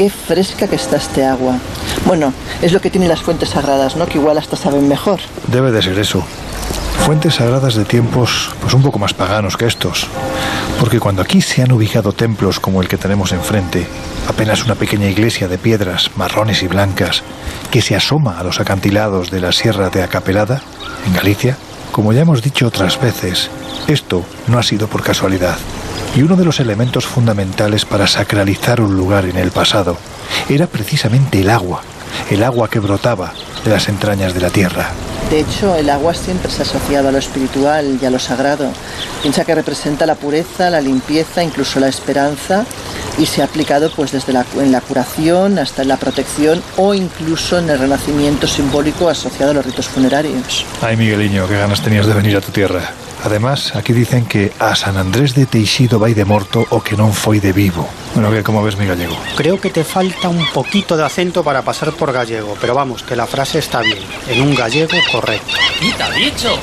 Qué fresca que está este agua. Bueno, es lo que tienen las fuentes sagradas, ¿no? Que igual hasta saben mejor. Debe de ser eso. Fuentes sagradas de tiempos pues un poco más paganos que estos. Porque cuando aquí se han ubicado templos como el que tenemos enfrente, apenas una pequeña iglesia de piedras marrones y blancas que se asoma a los acantilados de la Sierra de Acapelada, en Galicia, como ya hemos dicho otras veces, esto no ha sido por casualidad. Y uno de los elementos fundamentales para sacralizar un lugar en el pasado era precisamente el agua, el agua que brotaba de las entrañas de la tierra. De hecho, el agua siempre se ha asociado a lo espiritual y a lo sagrado. Piensa que representa la pureza, la limpieza, incluso la esperanza y se ha aplicado pues desde la, en la curación hasta en la protección o incluso en el renacimiento simbólico asociado a los ritos funerarios. Ay, Migueliño, qué ganas tenías de venir a tu tierra. Además, aquí dicen que a San Andrés de Teixido vai de morto o que non foi de vivo. Bueno, que como ves mi gallego. Creo que te falta un poquito de acento para pasar por gallego, pero vamos, que la frase está bien, en un gallego correcto. ¿Y te ha dicho?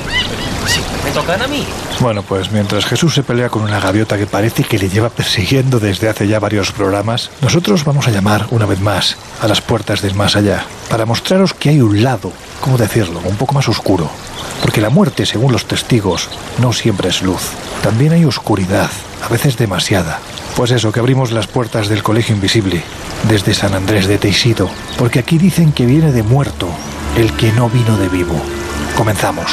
Me tocan a mí. Bueno, pues mientras Jesús se pelea con una gaviota que parece que le lleva persiguiendo desde hace ya varios programas, nosotros vamos a llamar una vez más a las puertas del más allá, para mostraros que hay un lado, ¿cómo decirlo?, un poco más oscuro. Porque la muerte, según los testigos, no siempre es luz. También hay oscuridad, a veces demasiada. Pues eso, que abrimos las puertas del Colegio Invisible, desde San Andrés de Teixido, porque aquí dicen que viene de muerto el que no vino de vivo. Comenzamos.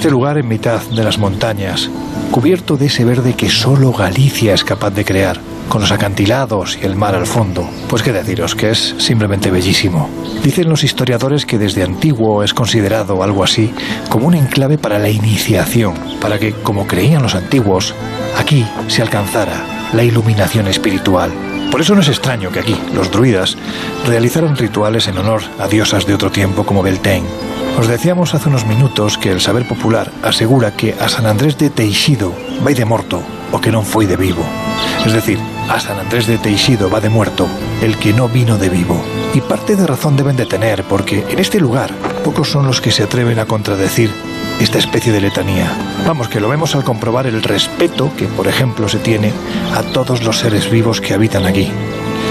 Este lugar en mitad de las montañas, cubierto de ese verde que solo Galicia es capaz de crear, con los acantilados y el mar al fondo, pues qué deciros, que es simplemente bellísimo. Dicen los historiadores que desde antiguo es considerado algo así como un enclave para la iniciación, para que, como creían los antiguos, aquí se alcanzara la iluminación espiritual. Por eso no es extraño que aquí los druidas realizaran rituales en honor a diosas de otro tiempo como Beltane. Os decíamos hace unos minutos que el saber popular asegura que a San Andrés de Teixido vai de morto o que non foi de vivo. Es decir, a San Andrés de Teixido va de muerto el que no vino de vivo. Y parte de razón deben de tener porque en este lugar pocos son los que se atreven a contradecir esta especie de letanía. Vamos, que lo vemos al comprobar el respeto que, por ejemplo, se tiene a todos los seres vivos que habitan aquí.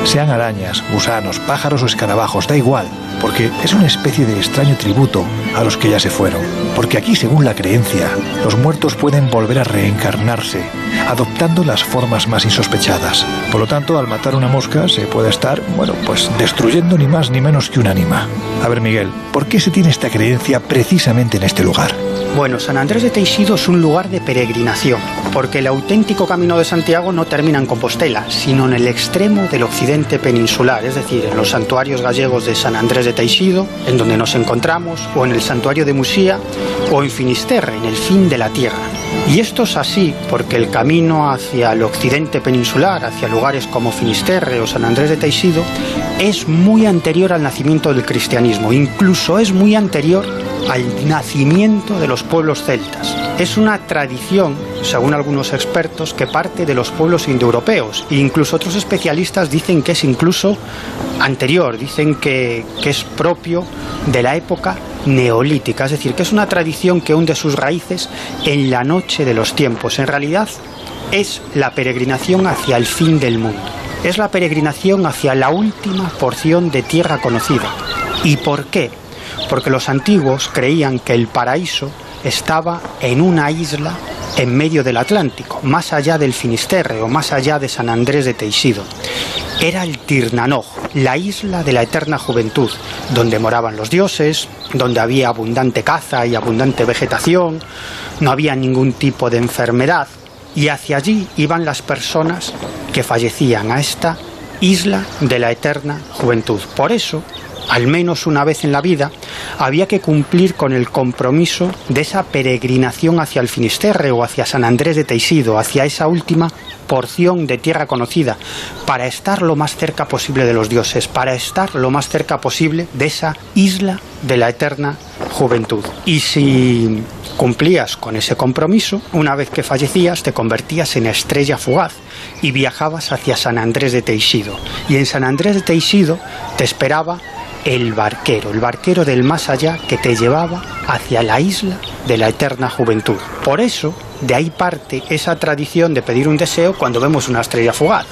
Sean arañas, gusanos, pájaros o escarabajos, da igual, porque es una especie de extraño tributo a los que ya se fueron. Porque aquí, según la creencia, los muertos pueden volver a reencarnarse, adoptando las formas más insospechadas. Por lo tanto, al matar una mosca se puede estar, bueno, pues destruyendo ni más ni menos que un ánima. A ver, Miguel, ¿por qué se tiene esta creencia precisamente en este lugar? Bueno, San Andrés de Teixido es un lugar de peregrinación, porque el auténtico camino de Santiago no termina en Compostela, sino en el extremo del occidente peninsular, es decir, en los santuarios gallegos de San Andrés de Teixido, en donde nos encontramos, o en el santuario de Musía, o en Finisterre, en el fin de la tierra. Y esto es así porque el camino hacia el occidente peninsular, hacia lugares como Finisterre o San Andrés de Teixido, es muy anterior al nacimiento del cristianismo, incluso es muy anterior al nacimiento de los pueblos celtas. Es una tradición, según algunos expertos, que parte de los pueblos indoeuropeos. E incluso otros especialistas dicen que es incluso anterior, dicen que, que es propio de la época neolítica, es decir, que es una tradición que hunde sus raíces en la noche de los tiempos. En realidad es la peregrinación hacia el fin del mundo. es la peregrinación hacia la última porción de tierra conocida. ¿Y por qué? Porque los antiguos creían que el paraíso estaba en una isla en medio del Atlántico, más allá del Finisterre o más allá de San Andrés de Teixido. Era el Tirnanoj, la isla de la eterna juventud, donde moraban los dioses, donde había abundante caza y abundante vegetación, no había ningún tipo de enfermedad, y hacia allí iban las personas que fallecían a esta isla de la eterna juventud. Por eso, al menos una vez en la vida, había que cumplir con el compromiso de esa peregrinación hacia el Finisterre o hacia San Andrés de Teixido, hacia esa última porción de tierra conocida, para estar lo más cerca posible de los dioses, para estar lo más cerca posible de esa isla de la eterna juventud. Y si cumplías con ese compromiso, una vez que fallecías te convertías en estrella fugaz y viajabas hacia San Andrés de Teixido. Y en San Andrés de Teixido te esperaba el barquero, el barquero del más allá que te llevaba hacia la isla de la eterna juventud. Por eso, de ahí parte esa tradición de pedir un deseo cuando vemos una estrella fugaz.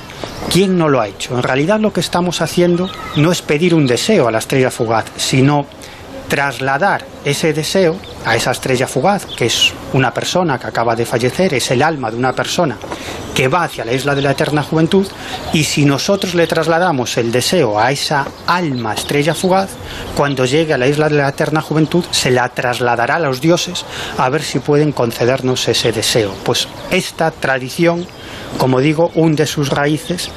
¿Quién no lo ha hecho? En realidad lo que estamos haciendo no es pedir un deseo a la estrella fugaz, sino trasladar ese deseo a esa estrella fugaz, que es una persona que acaba de fallecer, es el alma de una persona que va hacia la isla de la eterna juventud, y si nosotros le trasladamos el deseo a esa alma estrella fugaz, cuando llegue a la isla de la eterna juventud, se la trasladará a los dioses a ver si pueden concedernos ese deseo. Pues esta tradición, como digo, hunde sus raíces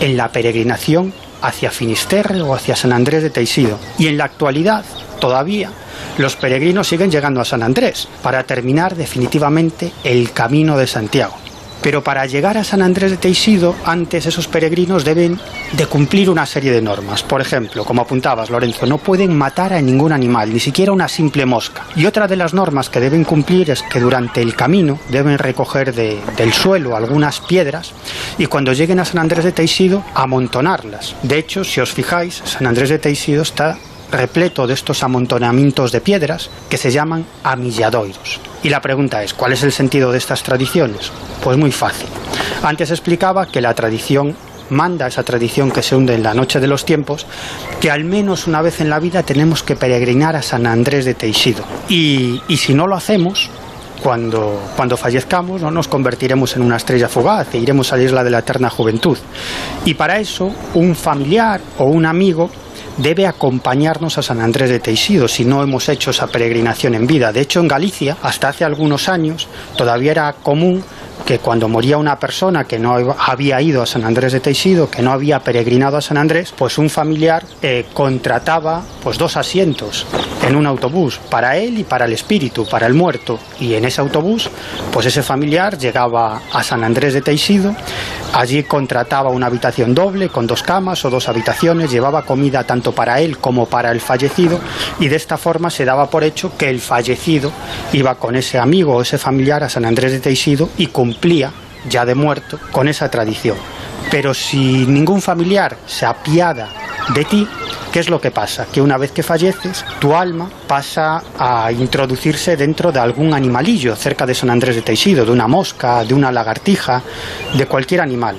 en la peregrinación hacia Finisterre o hacia San Andrés de Teixido. Y en la actualidad, todavía, los peregrinos siguen llegando a San Andrés para terminar definitivamente el camino de Santiago. Pero para llegar a San Andrés de Teixido, antes esos peregrinos deben de cumplir una serie de normas. Por ejemplo, como apuntabas, Lorenzo, no pueden matar a ningún animal, ni siquiera una simple mosca. Y otra de las normas que deben cumplir es que durante el camino deben recoger del suelo algunas piedras y cuando lleguen a San Andrés de Teixido, amontonarlas. De hecho, si os fijáis, San Andrés de Teixido está repleto de estos amontonamientos de piedras que se llaman amilladoiros. Y la pregunta es, ¿cuál es el sentido de estas tradiciones? Pues muy fácil. Antes explicaba que la tradición manda, esa tradición que se hunde en la noche de los tiempos, que al menos una vez en la vida tenemos que peregrinar a San Andrés de Teixido. Y, y si no lo hacemos, cuando, cuando fallezcamos ¿no? nos convertiremos en una estrella fugaz e iremos a la isla de la eterna juventud. Y para eso un familiar o un amigo debe acompañarnos a San Andrés de Teixido si no hemos hecho esa peregrinación en vida. De hecho, en Galicia, hasta hace algunos años, todavía era común que cuando moría una persona que no había ido a San Andrés de Teixido, que no había peregrinado a San Andrés, pues un familiar eh, contrataba pues dos asientos en un autobús para él y para el espíritu, para el muerto. Y en ese autobús, pues ese familiar llegaba a San Andrés de Teixido, allí contrataba una habitación doble con dos camas o dos habitaciones, llevaba comida tanto para él como para el fallecido y de esta forma se daba por hecho que el fallecido iba con ese amigo o ese familiar a San Andrés de Teixido y cumplía, ya de muerto, con esa tradición. Pero si ningún familiar se apiada de ti, ¿qué es lo que pasa? Que una vez que falleces, tu alma pasa a introducirse dentro de algún animalillo cerca de San Andrés de Teixido, de una mosca, de una lagartija, de cualquier animal.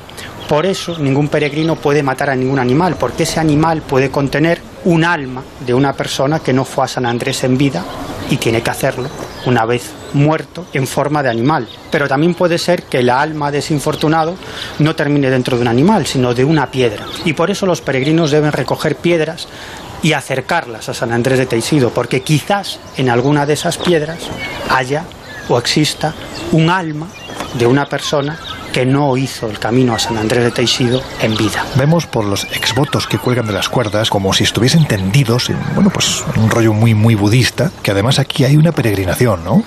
Por eso ningún peregrino puede matar a ningún animal, porque ese animal puede contener un alma de una persona que no fue a San Andrés en vida y tiene que hacerlo una vez muerto en forma de animal. Pero también puede ser que la alma de ese infortunado no termine dentro de un animal, sino de una piedra. Y por eso los peregrinos deben recoger piedras y acercarlas a San Andrés de Teixido, porque quizás en alguna de esas piedras haya o exista un alma de una persona que no hizo el camino a San Andrés de Teixido en vida. Vemos por los exvotos que cuelgan de las cuerdas como si estuviesen tendidos en, bueno, pues un rollo muy, muy budista, que además aquí hay una peregrinación, ¿no?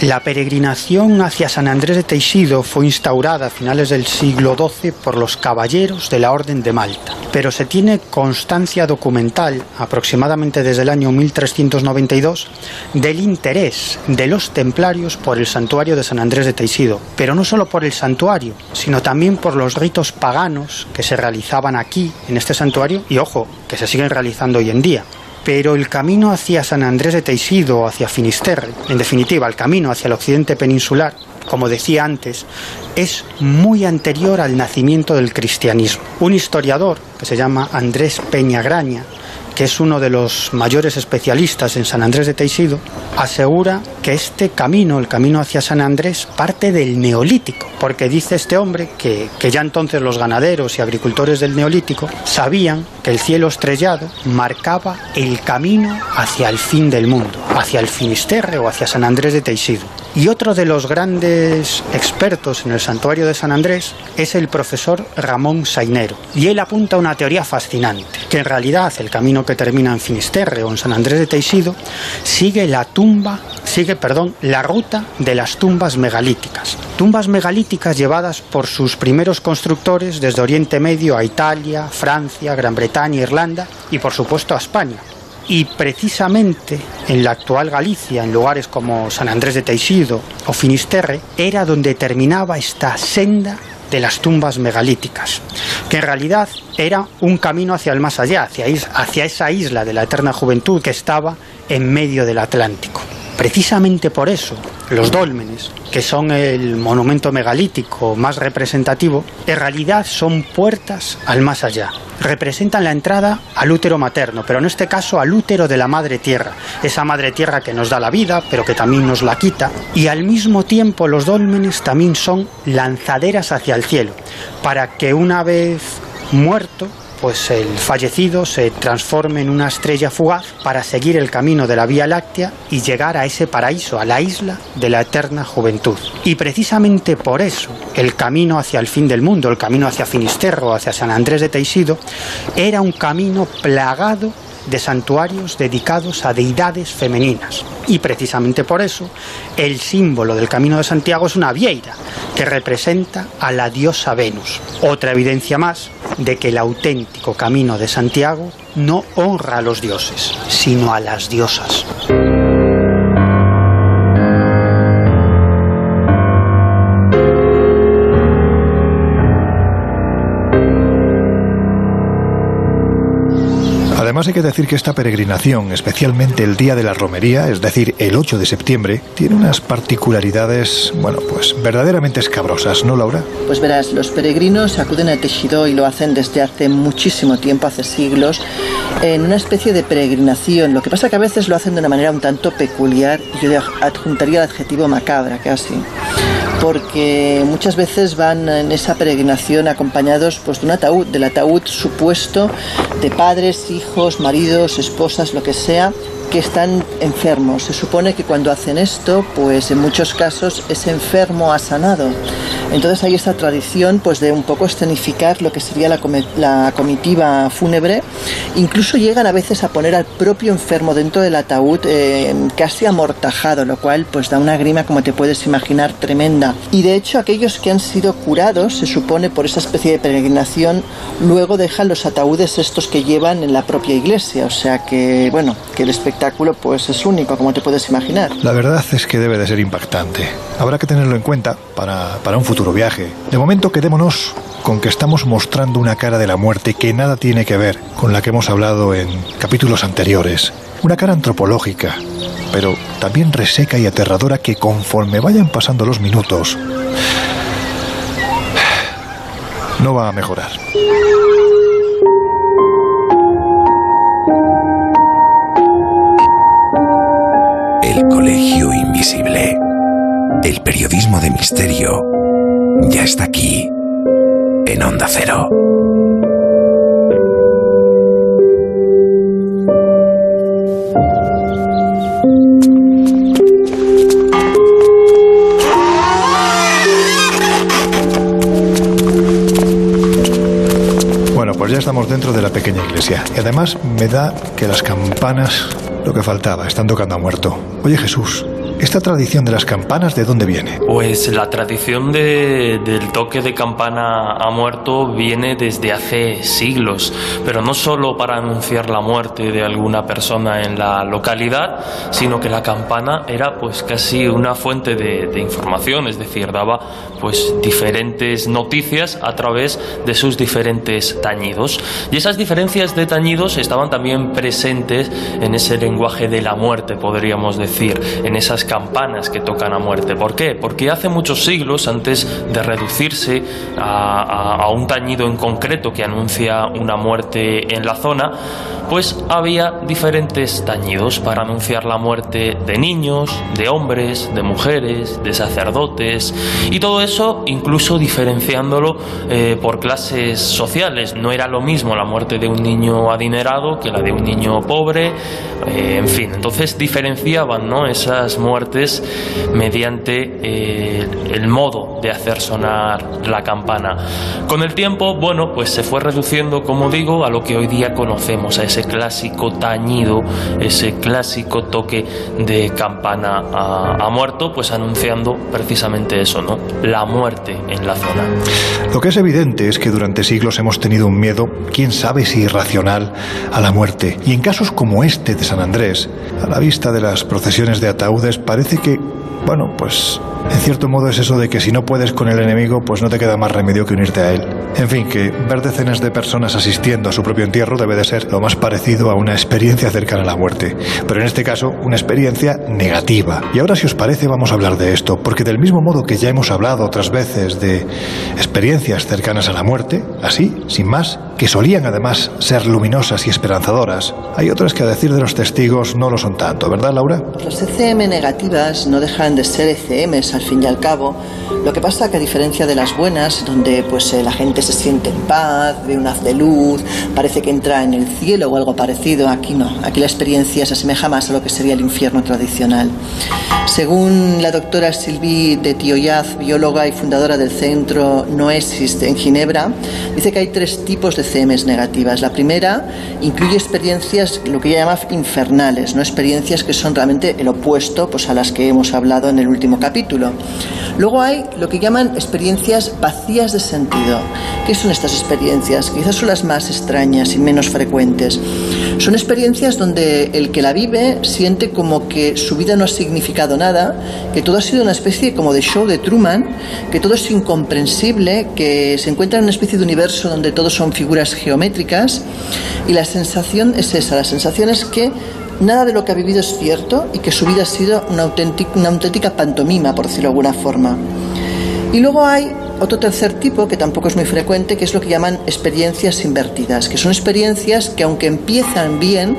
La peregrinación hacia San Andrés de Teixido fue instaurada a finales del siglo XII por los caballeros de la Orden de Malta, pero se tiene constancia documental, aproximadamente desde el año 1392, del interés de los templarios por el santuario de San Andrés de Teixido, pero no solo por el santuario, sino también por los ritos paganos que se realizaban aquí, en este santuario, y ojo, que se siguen realizando hoy en día pero el camino hacia San Andrés de Teixido hacia Finisterre, en definitiva, el camino hacia el occidente peninsular, como decía antes, es muy anterior al nacimiento del cristianismo. Un historiador que se llama Andrés Peñagraña que es uno de los mayores especialistas en San Andrés de Teixido, asegura que este camino, el camino hacia San Andrés, parte del neolítico, porque dice este hombre que, que ya entonces los ganaderos y agricultores del neolítico sabían que el cielo estrellado marcaba el camino hacia el fin del mundo, hacia el Finisterre o hacia San Andrés de Teixido. Y otro de los grandes expertos en el santuario de San Andrés es el profesor Ramón Sainero. Y él apunta una teoría fascinante, que en realidad el camino que termina en Finisterre o en San Andrés de Teixido sigue la tumba, sigue, perdón, la ruta de las tumbas megalíticas. Tumbas megalíticas llevadas por sus primeros constructores desde Oriente Medio a Italia, Francia, Gran Bretaña, Irlanda y por supuesto a España y precisamente en la actual Galicia, en lugares como San Andrés de Teixido o Finisterre, era donde terminaba esta senda de las tumbas megalíticas, que en realidad era un camino hacia el más allá, hacia, hacia esa isla de la eterna juventud que estaba en medio del Atlántico. Precisamente por eso, los dólmenes, que son el monumento megalítico más representativo, en realidad son puertas al más allá. Representan la entrada al útero materno, pero en este caso al útero de la madre tierra, esa madre tierra que nos da la vida, pero que también nos la quita. Y al mismo tiempo los dólmenes también son lanzaderas hacia el cielo, para que una vez muerto pues el fallecido se transforme en una estrella fugaz para seguir el camino de la Vía Láctea y llegar a ese paraíso, a la isla de la eterna juventud. Y precisamente por eso el camino hacia el fin del mundo, el camino hacia Finisterro, hacia San Andrés de Teixido, era un camino plagado de santuarios dedicados a deidades femeninas. Y precisamente por eso, el símbolo del Camino de Santiago es una vieira, que representa a la diosa Venus. Otra evidencia más de que el auténtico Camino de Santiago no honra a los dioses, sino a las diosas. Además hay que decir que esta peregrinación, especialmente el día de la romería, es decir, el 8 de septiembre, tiene unas particularidades, bueno, pues verdaderamente escabrosas, ¿no, Laura? Pues verás, los peregrinos acuden a Tejido y lo hacen desde hace muchísimo tiempo, hace siglos, en una especie de peregrinación. Lo que pasa que a veces lo hacen de una manera un tanto peculiar y yo adjuntaría el adjetivo macabra, casi porque muchas veces van en esa peregrinación acompañados pues, de un ataúd, del ataúd supuesto de padres, hijos, maridos, esposas, lo que sea, que están enfermos. Se supone que cuando hacen esto, pues en muchos casos ese enfermo ha sanado. Entonces hay esta tradición pues de un poco escenificar lo que sería la, comitiva fúnebre. Incluso llegan a veces a poner al propio enfermo dentro del ataúd eh, casi amortajado, lo cual pues da una grima como te puedes imaginar tremenda. Y de hecho aquellos que han sido curados, se supone por esa especie de peregrinación, luego dejan los ataúdes estos que llevan en la propia iglesia. O sea que bueno, que el espectáculo pues es único, como te puedes imaginar. La verdad es que debe de ser impactante. Habrá que tenerlo en cuenta para, para un futuro viaje. De momento quedémonos con que estamos mostrando una cara de la muerte que nada tiene que ver con la que hemos hablado en capítulos anteriores. Una cara antropológica, pero también reseca y aterradora que conforme vayan pasando los minutos, no va a mejorar. Colegio Invisible. El periodismo de misterio ya está aquí, en Onda Cero. Bueno, pues ya estamos dentro de la pequeña iglesia. Y además me da que las campanas lo que faltaba, están tocando a muerto. Oye Jesús, ¿Esta tradición de las campanas de dónde viene? Pues la tradición de, del toque de campana a muerto viene desde hace siglos, pero no solo para anunciar la muerte de alguna persona en la localidad, sino que la campana era pues casi una fuente de, de información, es decir, daba pues diferentes noticias a través de sus diferentes tañidos. Y esas diferencias de tañidos estaban también presentes en ese lenguaje de la muerte, podríamos decir, en esas campanas que tocan a muerte. ¿Por qué? Porque hace muchos siglos, antes de reducirse a, un tañido en concreto que anuncia una muerte en la zona, pues había diferentes tañidos para anunciar la muerte de niños, de hombres, de mujeres, de sacerdotes y todo eso incluso diferenciándolo eh, por clases sociales. No era lo mismo la muerte de un niño adinerado que la de un niño pobre, eh, en fin, entonces diferenciaban ¿no? esas muertes mediante eh, el modo de hacer sonar la campana. Con el tiempo, bueno, pues se fue reduciendo, como digo, a lo que hoy día conocemos, a ese clásico tañido, ese clásico toque de campana a, muerto, pues anunciando precisamente eso, ¿no? La muerte en la zona. Lo que es evidente es que durante siglos hemos tenido un miedo, quién sabe si irracional, a la muerte. Y en casos como este de San Andrés, a la vista de las procesiones de ataúdes, parece que, bueno, pues en cierto modo es eso de que si no puedes con el enemigo, pues no te queda más remedio que unirte a él. En fin, que ver decenas de personas asistiendo a su propio entierro debe de ser lo más parecido a una experiencia cercana a la muerte. Pero en este caso, una experiencia negativa. Y ahora, si os parece, vamos a hablar de esto, porque del mismo modo que ya hemos hablado otras veces de experiencias cercanas a la muerte, así, sin más, que solían además ser luminosas y esperanzadoras, hay otras que a decir de los testigos no lo son tanto, ¿verdad, Laura? Las ECM negativas no dejan de ser ECMs al fin y al cabo. Lo que pasa que a diferencia de las buenas, donde pues eh, la gente se siente en paz, ve un haz de luz, parece que entra en el cielo o algo parecido, aquí no. Aquí la experiencia se asemeja más a lo que sería el infierno tradicional. Según la doctora Sylvie de Tioyaz, bióloga y fundadora del centro Noesis en Ginebra, dice que hay tres tipos de CMs negativas. La primera incluye experiencias, lo que ella llama infernales, no experiencias que son realmente el opuesto pues, a las que hemos hablado en el último capítulo. Luego hay lo que llaman experiencias vacías de sentido. ¿Qué son estas experiencias? Quizás son las más extrañas y menos frecuentes. Son experiencias donde el que la vive siente como que su vida no ha significado nada, que todo ha sido una especie como de show de Truman, que todo es incomprensible, que se encuentra en una especie de universo donde todos son figuras geométricas y la sensación es esa, la sensación es que nada de lo que ha vivido es cierto y que su vida ha sido una auténtica, una auténtica pantomima, por decirlo de alguna forma. Y luego hay otro tercer tipo que tampoco es muy frecuente, que es lo que llaman experiencias invertidas, que son experiencias que aunque empiezan bien,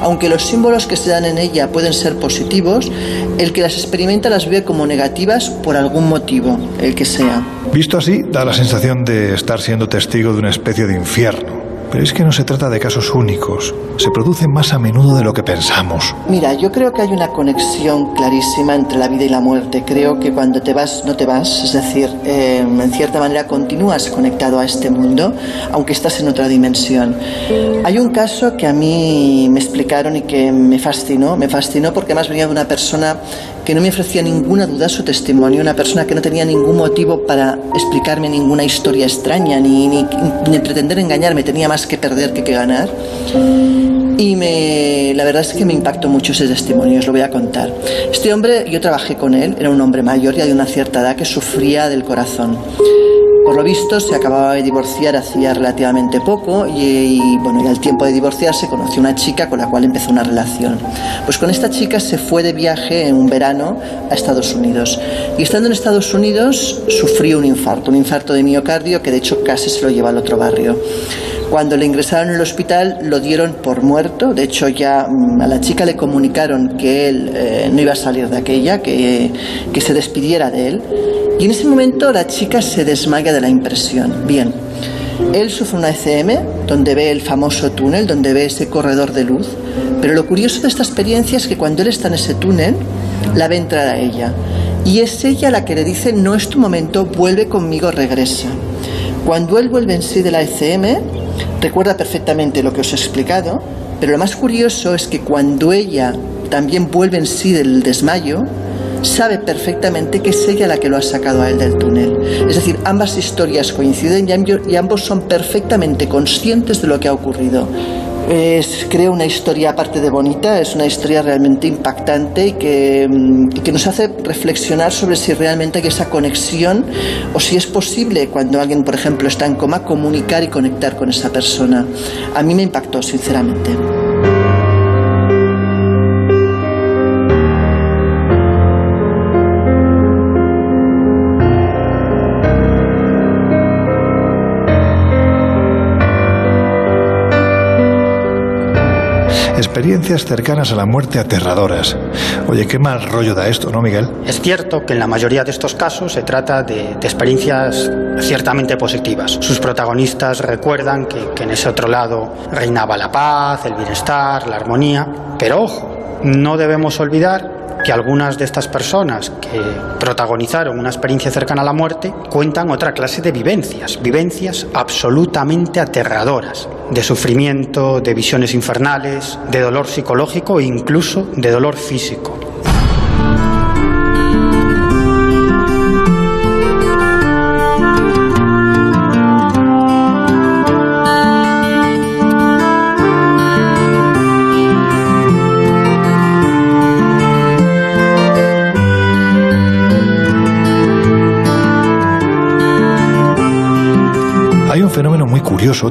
aunque los símbolos que se dan en ella pueden ser positivos, el que las experimenta las ve como negativas por algún motivo, el que sea. Visto así, da la sensación de estar siendo testigo de una especie de infierno pero es que no se trata de casos únicos, se producen más a menudo de lo que pensamos. Mira, yo creo que hay una conexión clarísima entre la vida y la muerte. Creo que cuando te vas, no te vas, es decir, em, en cierta manera continúas conectado a este mundo, aunque estás en otra dimensión. Hay un caso que a mí me explicaron y que me fascinó, me fascinó porque además venía de una persona que no me ofrecía ninguna duda su testimonio, una persona que no tenía ningún motivo para explicarme ninguna historia extraña ni, ni, pretender engañarme, tenía más que perder que que ganar. Y me, la verdad es que me impactó mucho ese testimonio, os lo voy a contar. Este hombre, yo trabajé con él, era un hombre mayor ya de una cierta edad que sufría del corazón. Por lo visto se acababa de divorciar hacía relativamente poco y, bueno, y al tiempo de divorciarse conoció una chica con la cual empezó una relación. Pues con esta chica se fue de viaje en un verano a Estados Unidos y estando en Estados Unidos sufrió un infarto, un infarto de miocardio que de hecho casi se lo lleva al otro barrio. Cuando le ingresaron en el hospital lo dieron por muerto, de hecho ya mm, a la chica le comunicaron que él eh, no iba a salir de aquella, que, que se despidiera de él y en ese momento la chica se desmaya de la impresión. Bien, él sufre una ECM donde ve el famoso túnel, donde ve ese corredor de luz, pero lo curioso de esta experiencia es que cuando él está en ese túnel, la ve entrar a ella. Y es ella la que le dice, no es tu momento, vuelve conmigo, regresa. Cuando él vuelve en sí de la ECM, recuerda perfectamente lo que os he explicado, pero lo más curioso es que cuando ella también vuelve en sí del desmayo, sabe perfectamente que es ella la que lo ha sacado a él del túnel. Es decir, ambas historias coinciden y ambos son perfectamente conscientes de lo que ha ocurrido. Es, creo una historia aparte de bonita, es una historia realmente impactante y que, mm, que, nos hace reflexionar sobre si realmente hay esa conexión o si es posible cuando alguien, por ejemplo, está en coma, comunicar y conectar con esa persona. A mí me impactó, sinceramente. Experiencias cercanas a la muerte aterradoras. Oye, qué mal rollo da esto, ¿no, Miguel? Es cierto que en la mayoría de estos casos se trata de, experiencias ciertamente positivas. Sus protagonistas recuerdan que, que en ese otro lado reinaba la paz, el bienestar, la armonía. Pero ojo, no debemos olvidar que algunas de estas personas que protagonizaron una experiencia cercana a la muerte cuentan otra clase de vivencias, vivencias absolutamente aterradoras, de sufrimiento, de visiones infernales, de dolor psicológico e incluso de dolor físico.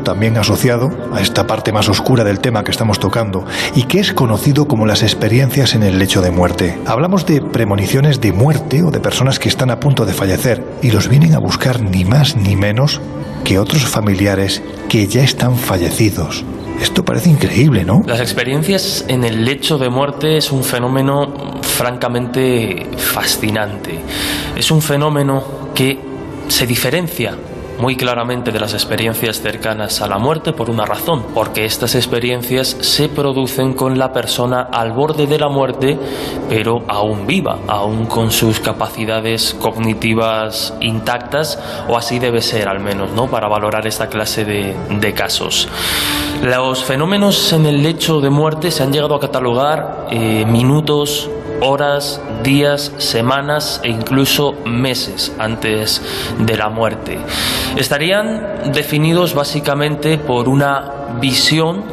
También asociado a esta parte más oscura del tema que estamos tocando, y que es conocido como las experiencias en el lecho de muerte. Hablamos de premoniciones de muerte o de personas que están a punto de fallecer y los vienen a buscar ni más ni menos que otros familiares que ya están fallecidos. Esto parece increíble, ¿no? Las experiencias en el lecho de muerte es un fenómeno francamente fascinante. Es un fenómeno que se diferencia muy claramente de las experiencias cercanas a la muerte por una razón, porque estas experiencias se producen con la persona al borde de la muerte, pero aún viva, aún con sus capacidades cognitivas intactas, o así debe ser al menos, ¿no? Para valorar esta clase de, de casos. Los fenómenos en el lecho de muerte se han llegado a catalogar eh, minutos, horas, días, semanas e incluso meses antes de la muerte. Estarían definidos básicamente por una visión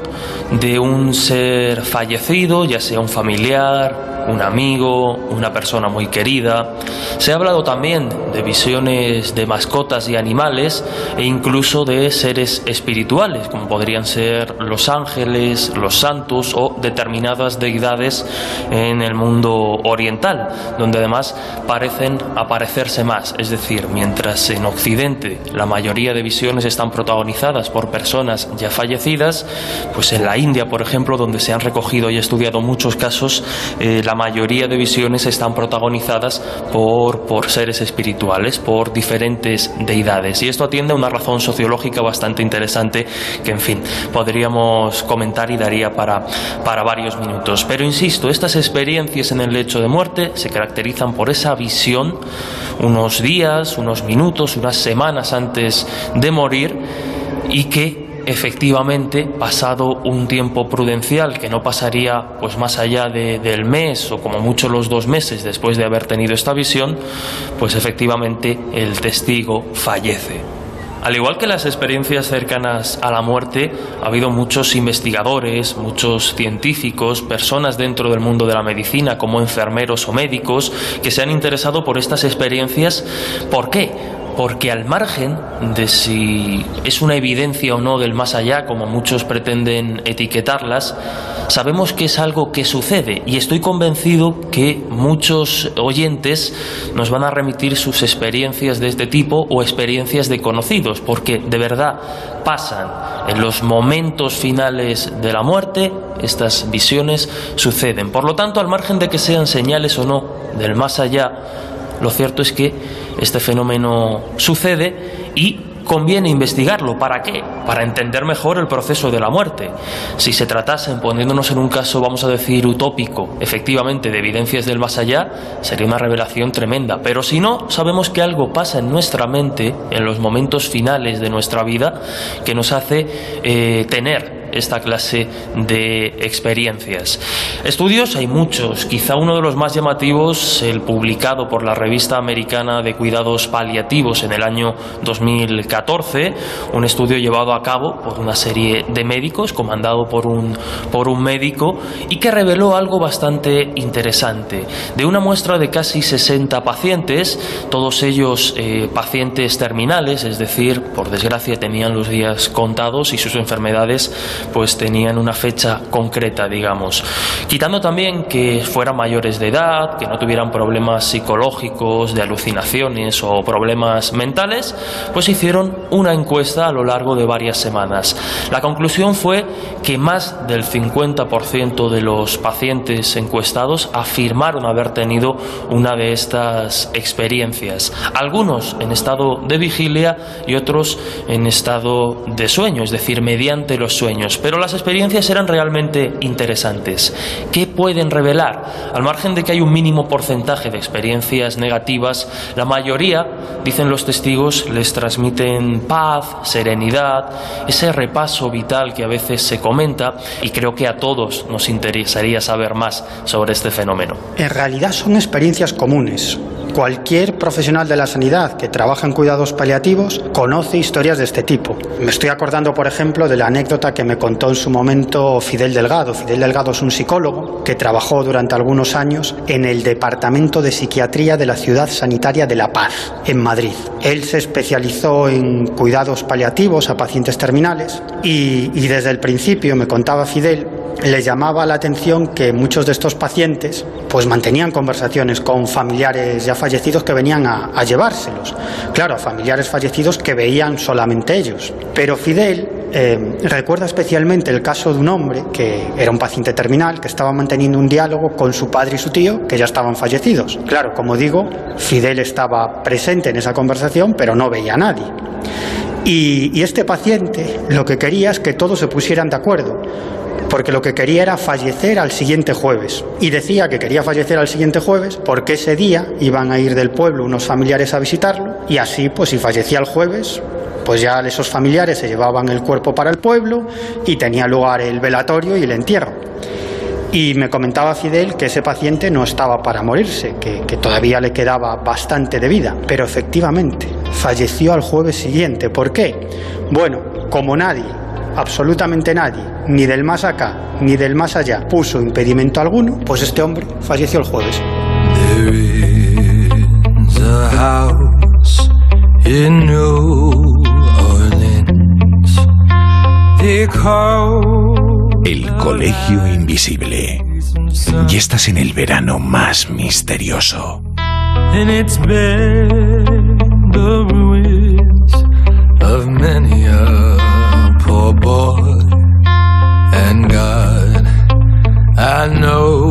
de un ser fallecido, ya sea un familiar, un amigo, una persona muy querida. Se ha hablado también de visiones de mascotas y animales e incluso de seres espirituales, como podrían ser los ángeles, los santos o determinadas deidades en el mundo oriental, donde además parecen aparecerse más. Es decir, mientras en Occidente la mayoría de visiones están protagonizadas por personas ya fallecidas, pues en la India, por ejemplo, donde se han recogido y estudiado muchos casos, eh, la mayoría de visiones están protagonizadas por, por seres espirituales, por diferentes deidades. Y esto atiende a una razón sociológica bastante interesante que, en fin, podríamos comentar y daría para, para varios minutos. Pero insisto, estas experiencias en el lecho de muerte se caracterizan por esa visión unos días, unos minutos, unas semanas antes de morir y que efectivamente, pasado un tiempo prudencial que no pasaría pues más allá del mes o como mucho los dos meses después de haber tenido esta visión, pues efectivamente el testigo fallece. Al igual que las experiencias cercanas a la muerte, ha habido muchos investigadores, muchos científicos, personas dentro del mundo de la medicina, como enfermeros o médicos, que se han interesado por estas experiencias. ¿Por qué? Porque al margen de si es una evidencia o no del más allá, como muchos pretenden etiquetarlas, sabemos que es algo que sucede y estoy convencido que muchos oyentes nos van a remitir sus experiencias de este tipo o experiencias de conocidos, porque de verdad pasan en los momentos finales de la muerte, estas visiones suceden. Por lo tanto, al margen de que sean señales o no del más allá, lo cierto es que este fenómeno sucede y conviene investigarlo. ¿Para qué? Para entender mejor el proceso de la muerte. Si se tratase, poniéndonos en un caso, vamos a decir, utópico, efectivamente, de evidencias del más allá, sería una revelación tremenda. Pero si no, sabemos que algo pasa en nuestra mente, en los momentos finales de nuestra vida, que nos hace eh, tener esta clase de experiencias. Estudios hay muchos, quizá uno de los más llamativos, el publicado por la revista americana de cuidados paliativos en el año 2014, un estudio llevado a cabo por una serie de médicos, comandado por un, por un médico, y que reveló algo bastante interesante. De una muestra de casi 60 pacientes, todos ellos eh, pacientes terminales, es decir, por desgracia tenían los días contados y sus enfermedades pues tenían una fecha concreta, digamos. Quitando también que fueran mayores de edad, que no tuvieran problemas psicológicos, de alucinaciones o problemas mentales, pues hicieron una encuesta a lo largo de varias semanas. La conclusión fue que más del 50% de los pacientes encuestados afirmaron haber tenido una de estas experiencias. Algunos en estado de vigilia y otros en estado de sueño, es decir, mediante los sueños. Pero las experiencias eran realmente interesantes. ¿Qué pueden revelar? Al margen de que hay un mínimo porcentaje de experiencias negativas, la mayoría, dicen los testigos, les transmiten paz, serenidad, ese repaso vital que a veces se comenta y creo que a todos nos interesaría saber más sobre este fenómeno. En realidad son experiencias comunes. Cualquier profesional de la sanidad que trabaja en cuidados paliativos conoce historias de este tipo. Me estoy acordando, por ejemplo, de la anécdota que me contó en su momento Fidel Delgado. Fidel Delgado es un psicólogo que trabajó durante algunos años en el Departamento de Psiquiatría de la Ciudad Sanitaria de La Paz, en Madrid. Él se especializó en cuidados paliativos a pacientes terminales y, desde el principio, me contaba Fidel, le llamaba la atención que muchos de estos pacientes pues mantenían conversaciones con familiares ya fallecidos que venían a, llevárselos. Claro, familiares fallecidos que veían solamente ellos. Pero Fidel eh, recuerda especialmente el caso de un hombre que era un paciente terminal que estaba manteniendo un diálogo con su padre y su tío que ya estaban fallecidos. Claro, como digo, Fidel estaba presente en esa conversación pero no veía a nadie. y este paciente lo que quería es que todos se pusieran de acuerdo porque lo que quería era fallecer al siguiente jueves. Y decía que quería fallecer al siguiente jueves porque ese día iban a ir del pueblo unos familiares a visitarlo y así, pues si fallecía el jueves, pues ya esos familiares se llevaban el cuerpo para el pueblo y tenía lugar el velatorio y el entierro. Y me comentaba Fidel que ese paciente no estaba para morirse, que, que, todavía le quedaba bastante de vida, pero efectivamente falleció al jueves siguiente. ¿Por qué? Bueno, como nadie absolutamente nadie, ni del más acá ni del más allá, puso impedimento alguno, pues este hombre falleció el jueves. El Colegio Invisible. Y estás en el verano más misterioso. I know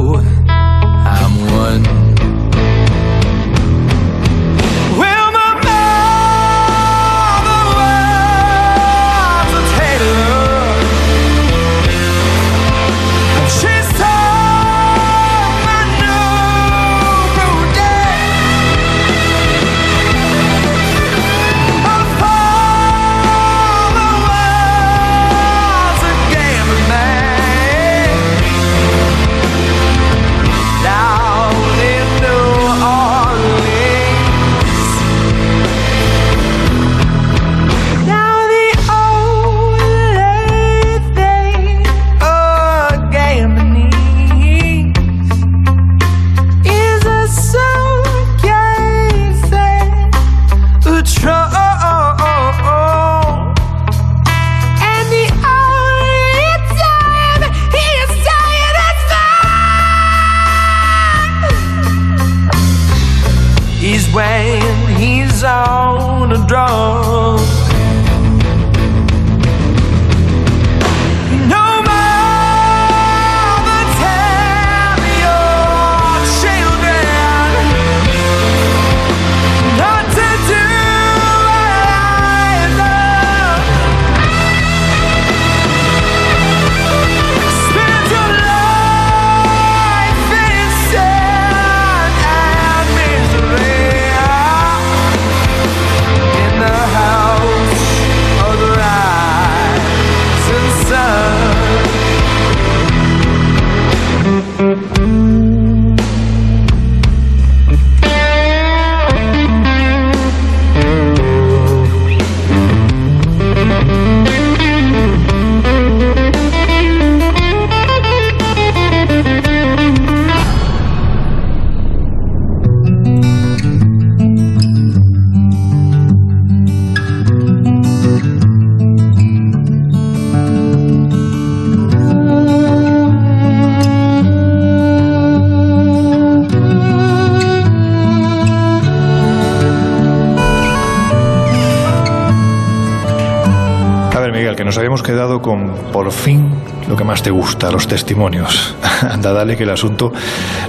habíamos quedado con, por fin, lo que más te gusta, los testimonios. Anda, dale que el asunto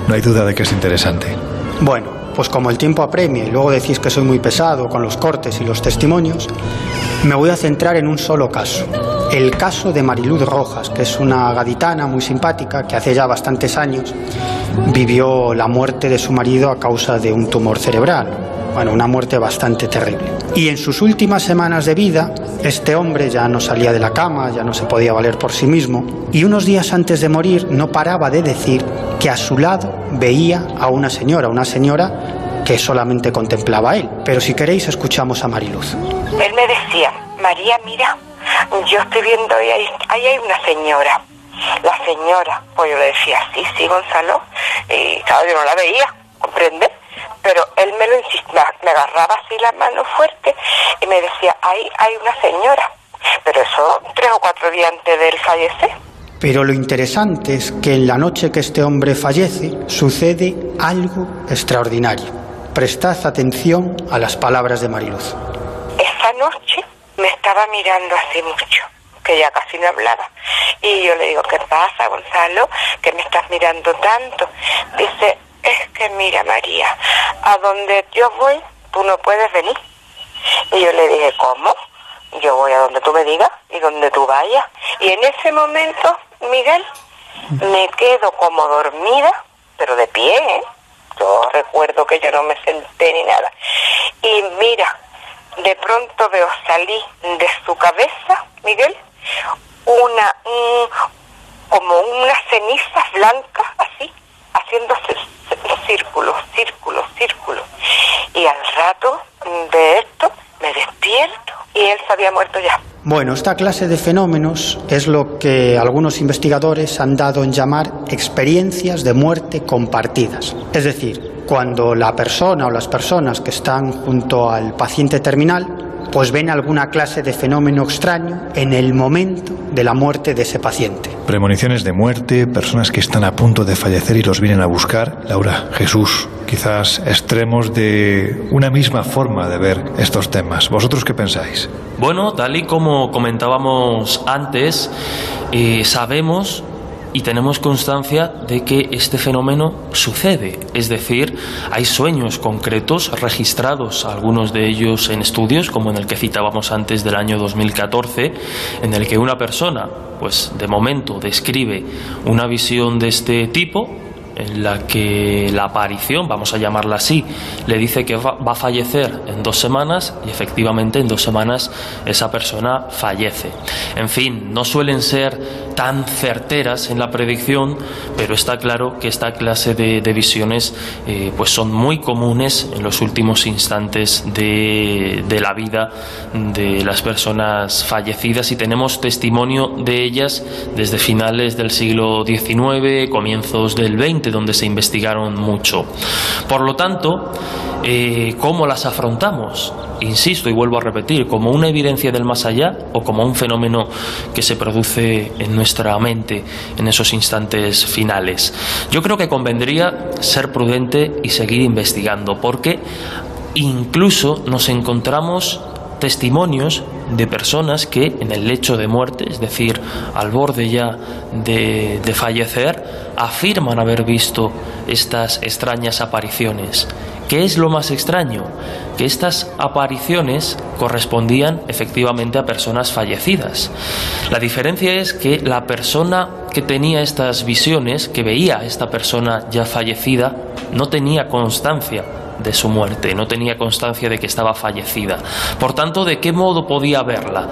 no hay duda de que es interesante. Bueno, pues como el tiempo apremia y luego decís que soy muy pesado con los cortes y los testimonios, me voy a centrar en un solo caso. El caso de Mariluz Rojas, que es una gaditana muy simpática que hace ya bastantes años vivió la muerte de su marido a causa de un tumor cerebral. Bueno, una muerte bastante terrible. Y en sus últimas semanas de vida, este hombre ya no salía de la cama, ya no se podía valer por sí mismo, y unos días antes de morir no paraba de decir que a su lado veía a una señora, una señora que solamente contemplaba a él. Pero si queréis, escuchamos a Mariluz. Él me decía, María, mira, yo estoy viendo ahí, ahí hay una señora. La señora, pues yo le decía, sí, sí, Gonzalo, y claro, yo no la veía, ¿comprende? Pero él me lo insistía, me agarraba así la mano fuerte y me decía, ahí hay una señora. Pero eso tres o cuatro días antes de él fallecer. Pero lo interesante es que en la noche que este hombre fallece sucede algo extraordinario. Prestad atención a las palabras de Mariluz. Esa noche me estaba mirando así mucho, que ya casi no hablaba. Y yo le digo, ¿qué pasa, Gonzalo? ¿Que me estás mirando tanto? Dice, es que mira, María, a donde yo voy, tú no puedes venir. Y yo le dije, ¿cómo? Yo voy a donde tú me digas y donde tú vayas. Y en ese momento, Miguel, me quedo como dormida, pero de pie, ¿eh? Yo recuerdo que yo no me senté ni nada. Y mira, de pronto veo salir de su cabeza, Miguel, una, como unas cenizas blancas, así, haciéndose círculos, círculos, círculos. Y al rato de esto me despierto y él se había muerto ya. Bueno, esta clase de fenómenos es lo que algunos investigadores han dado en llamar experiencias de muerte compartidas. Es decir, cuando la persona o las personas que están junto al paciente terminal pues ven alguna clase de fenómeno extraño en el momento de la muerte de ese paciente. Premoniciones de muerte, personas que están a punto de fallecer y los vienen a buscar. Laura, Jesús, quizás extremos de una misma forma de ver estos temas. ¿Vosotros qué pensáis? Bueno, tal y como comentábamos antes, eh, sabemos y tenemos constancia de que este fenómeno sucede, es decir, hay sueños concretos registrados, algunos de ellos en estudios, como en el que citábamos antes del año 2014, en el que una persona, pues de momento describe una visión de este tipo, en la que la aparición, vamos a llamarla así, le dice que va, a fallecer en dos semanas y efectivamente en dos semanas esa persona fallece. En fin, no suelen ser tan certeras en la predicción, pero está claro que esta clase de, visiones eh, pues son muy comunes en los últimos instantes de, la vida de las personas fallecidas y tenemos testimonio de ellas desde finales del siglo XIX, comienzos del XX donde se investigaron mucho. Por lo tanto, eh, ¿cómo las afrontamos? Insisto y vuelvo a repetir, como una evidencia del más allá o como un fenómeno que se produce en nuestra mente en esos instantes finales. Yo creo que convendría ser prudente y seguir investigando, porque incluso nos encontramos testimonios de personas que en el lecho de muerte, es decir, al borde ya de, fallecer, afirman haber visto estas extrañas apariciones. ¿Qué es lo más extraño? Que estas apariciones correspondían efectivamente a personas fallecidas. La diferencia es que la persona que tenía estas visiones, que veía a esta persona ya fallecida, no tenía constancia de su muerte, no tenía constancia de que estaba fallecida. Por tanto, ¿de qué modo podía verla?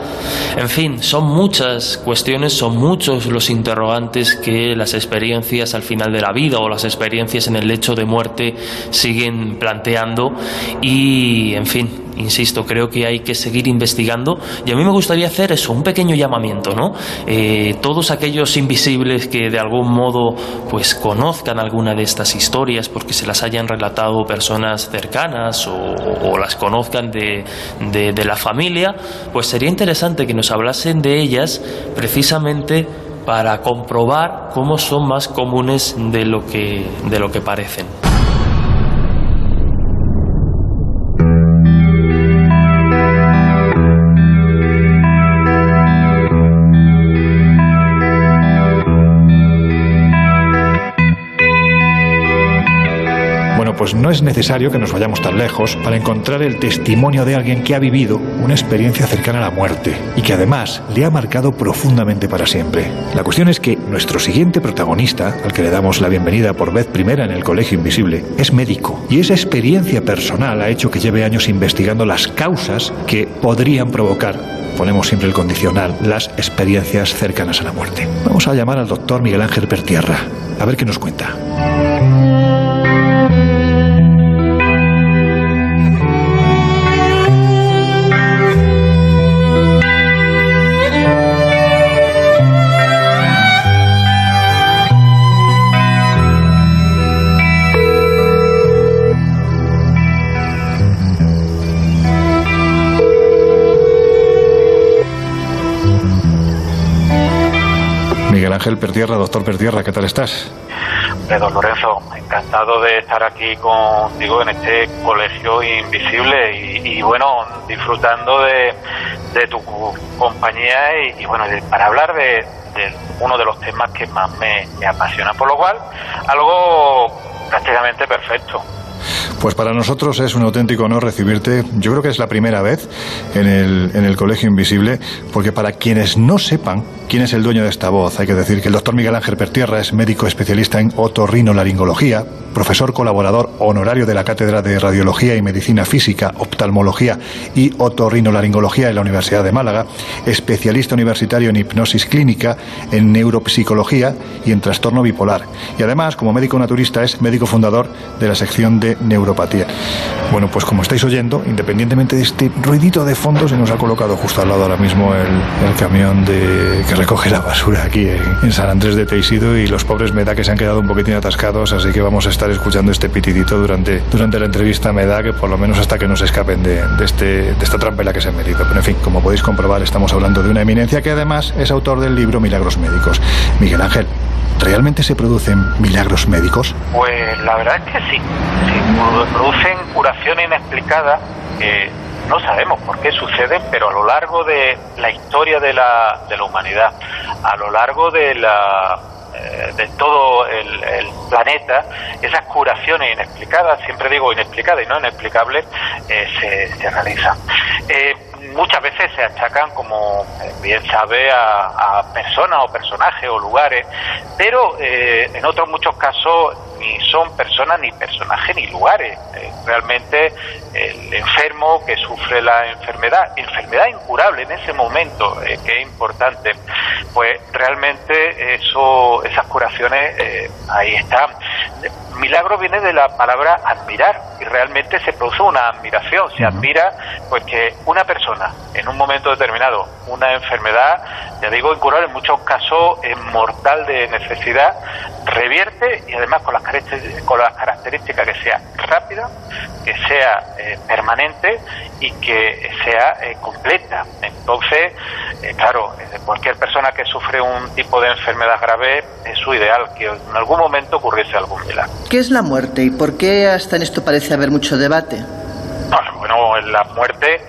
En fin, son muchas cuestiones, son muchos los interrogantes que las experiencias al final de la vida o las experiencias en el lecho de muerte siguen planteando y, en fin, insisto, creo que hay que seguir investigando y a mí me gustaría hacer eso, un pequeño llamamiento, ¿no? Eh, todos aquellos invisibles que de algún modo pues conozcan alguna de estas historias porque se las hayan relatado personas cercanas o, las conozcan de, de la familia, pues sería interesante que nos hablasen de ellas precisamente para comprobar cómo son más comunes de lo que, de lo que parecen. Pues no es necesario que nos vayamos tan lejos para encontrar el testimonio de alguien que ha vivido una experiencia cercana a la muerte y que además le ha marcado profundamente para siempre. La cuestión es que nuestro siguiente protagonista, al que le damos la bienvenida por vez primera en el Colegio Invisible, es médico y esa experiencia personal ha hecho que lleve años investigando las causas que podrían provocar ponemos siempre el condicional, las experiencias cercanas a la muerte. Vamos a llamar al doctor Miguel Ángel Pertierra, a ver qué nos cuenta. Ángel Pertierra, doctor Pertierra, ¿qué tal estás? don Lorenzo, encantado de estar aquí contigo en este colegio invisible y, bueno, disfrutando de, tu compañía y, bueno, para hablar de, uno de los temas que más me apasiona, por lo cual algo prácticamente perfecto. Pues para nosotros es un auténtico honor recibirte. Yo creo que es la primera vez en el, en el Colegio Invisible, porque para quienes no sepan quién es el dueño de esta voz, hay que decir que el doctor Miguel Ángel Pertierra es médico especialista en otorrinolaringología, profesor colaborador honorario de la Cátedra de Radiología y Medicina Física, Oftalmología y Otorrinolaringología en la Universidad de Málaga, especialista universitario en hipnosis clínica, en neuropsicología y en trastorno bipolar. Y además, como médico naturista, es médico fundador de la sección de Bueno, pues como estáis oyendo, independientemente de este ruidito de fondo, se nos ha colocado justo al lado ahora mismo el, camión de, que recoge la basura aquí en, San Andrés de Teixido y los pobres me da que se han quedado un poquitín atascados, así que vamos a estar escuchando este pitidito durante, durante la entrevista, me da que por lo menos hasta que nos escapen de, este, de esta trampa en la que se han metido. Pero en fin, como podéis comprobar, estamos hablando de una eminencia que además es autor del libro Milagros Médicos. Miguel Ángel, ¿realmente se producen milagros médicos? Pues la verdad es que sí. sí producen curación inexplicada que no sabemos por qué suceden, pero a lo largo de la historia de la, de la humanidad, a lo largo de la eh, de todo el, planeta, esas curaciones inexplicadas, siempre digo inexplicadas y no inexplicables, eh, se, se, realizan. Eh, muchas veces se achacan, como bien sabe, a, personas o personajes o lugares, pero en otros muchos casos ni son personas, ni personajes, ni lugares. realmente el enfermo que sufre la enfermedad, enfermedad incurable en ese momento, que es importante, pues realmente eso, esas curaciones eh, ahí están. Milagro viene de la palabra admirar y realmente se produce una admiración, se admira pues que una persona en un momento determinado, una enfermedad, ya digo, incurable en muchos casos es mortal de necesidad, revierte y además con las características, con las características que sea rápida, que sea eh, permanente y que sea eh, completa. Entonces, claro, cualquier persona que sufre un tipo de enfermedad grave es su ideal, que en algún momento ocurriese algún milagro. ¿Qué es la muerte y por qué hasta en esto parece haber mucho debate? bueno, la muerte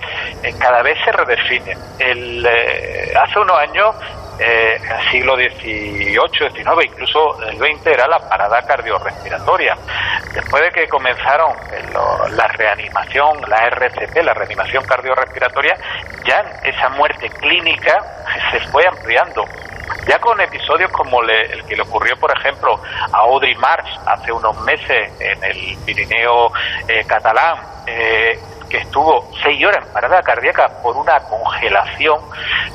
eh, cada vez se redefine. El, eh, hace unos años eh, en el siglo XVIII, XIX, incluso el XX, era la parada cardiorrespiratoria. Después de que comenzaron la reanimación, la RCP, la reanimación cardiorrespiratoria, ya esa muerte clínica se fue ampliando. Ya con episodios como el que le ocurrió, por ejemplo, a Audrey March hace unos meses en el Pirineo eh, catalán, eh, que estuvo seis horas en parada cardíaca por una congelación,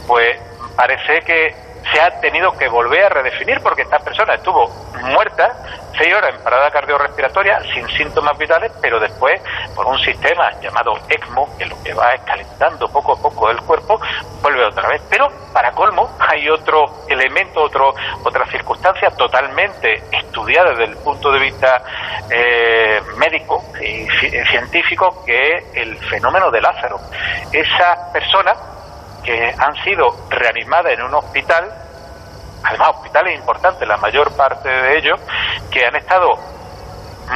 pues parece que se ha tenido que volver a redefinir porque esta persona estuvo muerta seis horas en parada cardiorrespiratoria sin síntomas vitales, pero después por un sistema llamado ECMO, que lo que va es calentando poco a poco el cuerpo, vuelve otra vez. Pero para colmo hay otro elemento, otro, otra circunstancia totalmente estudiada desde el punto de vista eh, médico y científico, que es el fenómeno de Lázaro. Esa persona que han sido reanimadas en un hospital, además hospitales importantes, la mayor parte de ellos, que han estado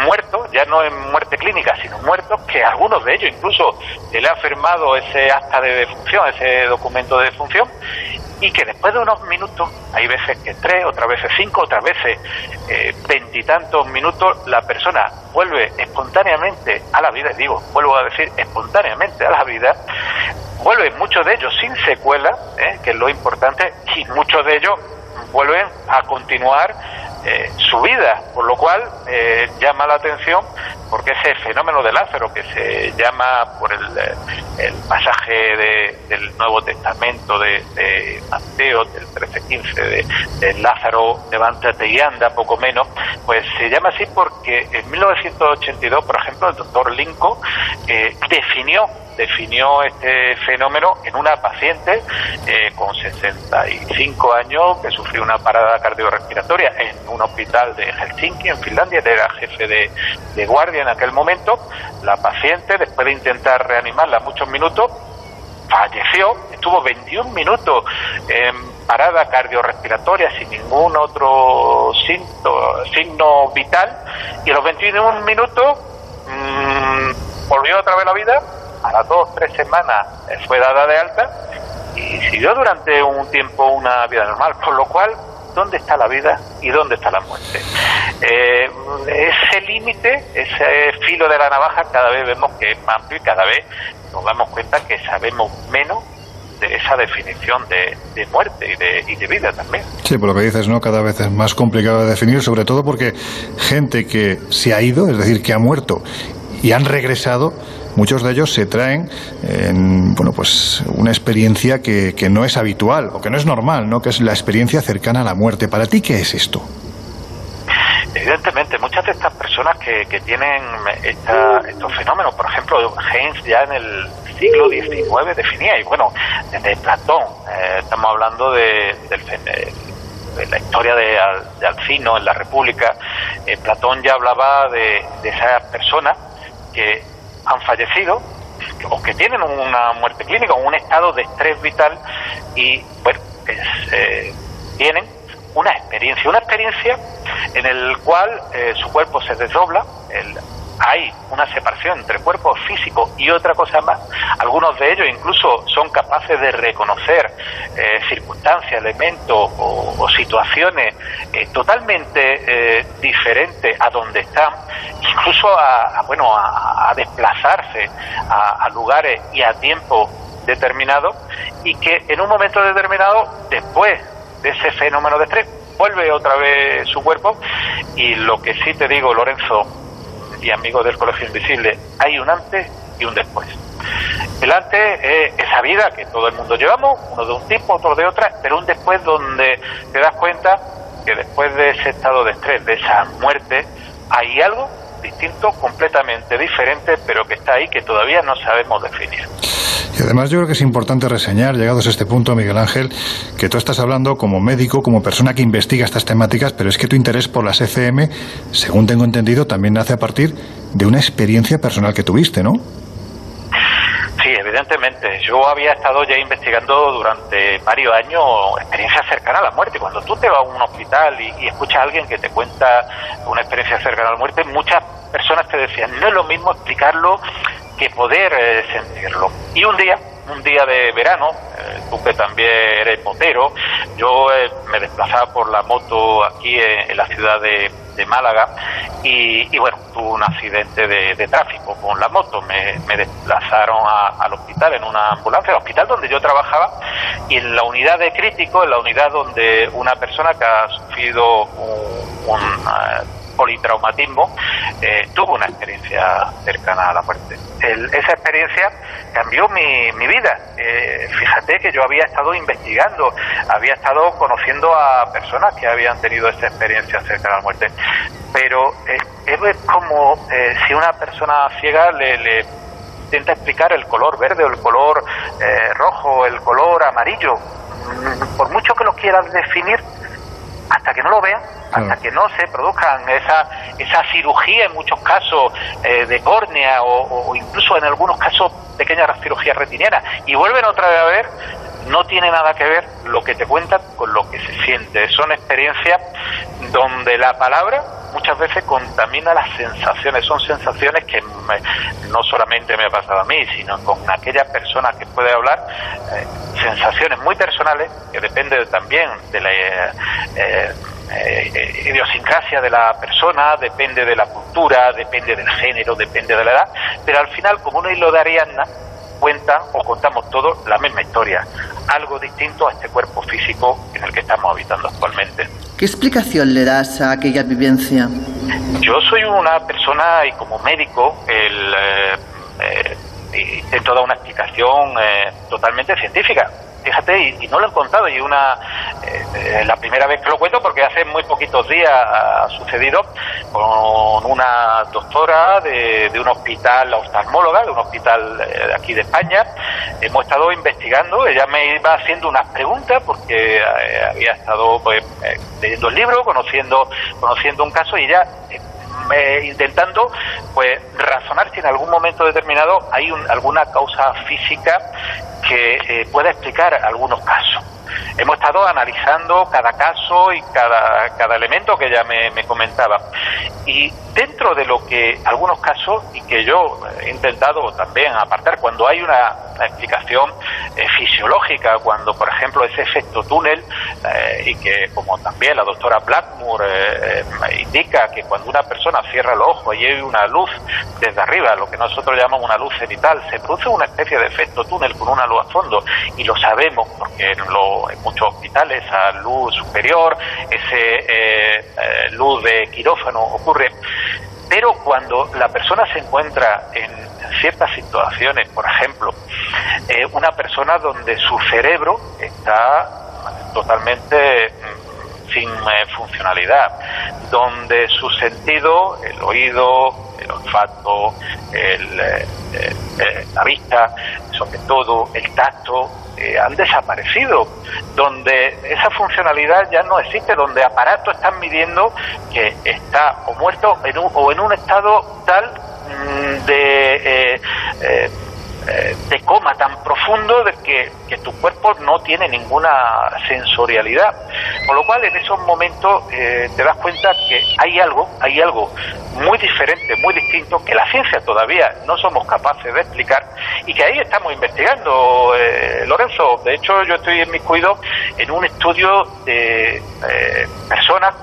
muertos, ya no en muerte clínica, sino muertos, que algunos de ellos incluso se le ha firmado ese acta de defunción, ese documento de defunción, y que después de unos minutos, hay veces que tres, otras veces cinco, otras veces eh, veintitantos minutos, la persona vuelve espontáneamente a la vida, digo, vuelvo a decir espontáneamente a la vida, vuelven muchos de ellos sin secuela, ¿eh? que es lo importante, y muchos de ellos vuelven a continuar eh, su vida, por lo cual eh, llama la atención porque ese fenómeno de Lázaro que se llama por el, eh, el pasaje del Nuevo Testamento de, Mateo, del 13-15, de, de, Lázaro, levántate y anda, poco menos, pues se llama así porque en 1982, por ejemplo, el doctor Lincoln definió definió este fenómeno en una paciente eh, con 65 años que sufrió una parada cardiorrespiratoria en un hospital de Helsinki, en Finlandia, era jefe de, guardia en aquel momento. La paciente, después de intentar reanimarla muchos minutos, falleció, estuvo 21 minutos en parada cardiorrespiratoria sin ningún otro signo, signo vital y a los 21 minutos mmm, volvió otra vez la vida a las dos, tres semanas eh, fue dada de alta y siguió durante un tiempo una vida normal, por lo cual, ¿dónde está la vida y dónde está la muerte? Eh, ese límite, ese filo de la navaja, cada vez vemos que es más amplio y cada vez nos damos cuenta que sabemos menos de esa definición de, de muerte y de, y de, vida también. Sí, por lo que dices, ¿no? Cada vez es más complicado de definir, sobre todo porque gente que se ha ido, es decir, que ha muerto y han regresado, muchos de ellos se traen en, bueno, pues una experiencia que, que, no es habitual o que no es normal, ¿no? que es la experiencia cercana a la muerte. ¿Para ti qué es esto? Evidentemente, muchas de estas personas que, que tienen esta, estos fenómenos, por ejemplo, Heinz ya en el siglo XIX definía, y bueno, desde Platón, eh, estamos hablando de, la historia de, de, Alcino en la República, eh, Platón ya hablaba de, de esas personas que han fallecido o que tienen una muerte clínica o un estado de estrés vital y bueno eh, tienen una experiencia una experiencia en el cual eh, su cuerpo se desdobla el, hay una separación entre cuerpo físico y otra cosa más. Algunos de ellos incluso son capaces de reconocer eh, circunstancias, elementos o, situaciones eh, totalmente eh, diferentes a donde están, incluso a, bueno a, desplazarse a, a lugares y a tiempo determinado y que en un momento determinado, después de ese fenómeno de estrés, vuelve otra vez su cuerpo y lo que sí te digo, Lorenzo, y amigos del Colegio Invisible, hay un antes y un después. El antes es esa vida que todo el mundo llevamos, uno de un tipo, otro de otra, pero un después donde te das cuenta que después de ese estado de estrés, de esa muerte, hay algo distinto, completamente diferente, pero que está ahí, que todavía no sabemos definir. Y además yo creo que es importante reseñar, llegados a este punto, Miguel Ángel, que tú estás hablando como médico, como persona que investiga estas temáticas, pero es que tu interés por las ECM, según tengo entendido, también nace a partir de una experiencia personal que tuviste, ¿no? Sí, evidentemente. Yo había estado ya investigando durante varios años experiencias cercanas a la muerte. Cuando tú te vas a un hospital y, y, escuchas a alguien que te cuenta una experiencia cercana a la muerte, muchas personas te decían, no es lo mismo explicarlo que poder eh, sentirlo. Y un día, un día de verano, eh, tú que también eres motero, yo eh, me desplazaba por la moto aquí en, la ciudad de, Málaga y, y, bueno, tuve un accidente de, tráfico con la moto. Me, desplazaron al hospital en una ambulancia, al hospital donde yo trabajaba y en la unidad de crítico, en la unidad donde una persona que ha sufrido un, uh, politraumatismo, eh, tuvo una experiencia cercana a la muerte. Esa experiencia cambió mi, mi vida. Eh, fíjate que yo había estado investigando, había estado conociendo a personas que habían tenido esa experiencia cercana a la muerte, pero eh, es como eh, si una persona ciega le, le intenta explicar el color verde o el color eh, rojo, el color amarillo. Por mucho que lo quieras definir, hasta que no lo vean, hasta que no se produzcan esa, esa cirugía en muchos casos eh, de córnea o, o, incluso en algunos casos pequeñas cirugías retineras y vuelven otra vez a ver, no tiene nada que ver lo que te cuentan con lo que se siente. Son experiencias donde la palabra muchas veces contamina las sensaciones. Son sensaciones que no solamente me ha pasado a mí, sino con aquella persona que puede hablar, eh, sensaciones muy personales que dependen también de la eh, eh, idiosincrasia de la persona, depende de la cultura, depende del género, depende de la edad, pero al final, como un hilo de Ariadna, cuentan o contamos todos la misma historia, algo distinto a este cuerpo físico en el que estamos habitando actualmente. ¿Qué explicación le das a aquella vivencia? Yo soy una persona y como médico el, eh, eh, intento dar una explicación eh, totalmente científica. Fíjate, y, no lo he encontrado, y una, eh, la primera vez que lo cuento porque hace muy poquitos días ha sucedido con una doctora de, un hospital, oftalmóloga, de un hospital eh, de aquí de España, hemos estado investigando, ella me iba haciendo unas preguntas porque eh, había estado pues, leyendo el libro, conociendo, conociendo un caso y ya intentando pues razonar si en algún momento determinado hay alguna causa física que eh, pueda explicar algunos casos. Hemos estado analizando cada caso y cada, cada elemento que ella me, me comentaba. Y dentro de lo que algunos casos, y que yo he intentado también apartar, cuando hay una, explicación eh, fisiológica, cuando por ejemplo ese efecto túnel, eh, y que como también la doctora Blackmore eh, indica que cuando una persona cierra los ojos y hay una luz desde arriba, lo que nosotros llamamos una luz cenital, se produce una especie de efecto túnel con una luz a fondo, y lo sabemos porque en, muchos hospitales a luz superior, ese luz de quirófano ocurre. Pero cuando la persona se encuentra en ciertas situaciones, por ejemplo, eh, una persona donde su cerebro está totalmente mm, sin eh, funcionalidad, donde su sentido, el oído, el olfato, eh, la vista, sobre todo el tacto, han desaparecido, donde esa funcionalidad ya no existe, donde aparatos están midiendo que está o muerto en un, o en un estado tal mm, de eh, eh, eh, de coma tan profundo de que, tu cuerpo no tiene ninguna sensorialidad. Con lo cual en esos momentos eh, te das cuenta que hay algo, hay algo muy diferente, muy distinto, que la ciencia todavía no somos capaces de explicar y que ahí estamos investigando, eh, Lorenzo. De hecho, yo estoy en mi cuido en un estudio de personas,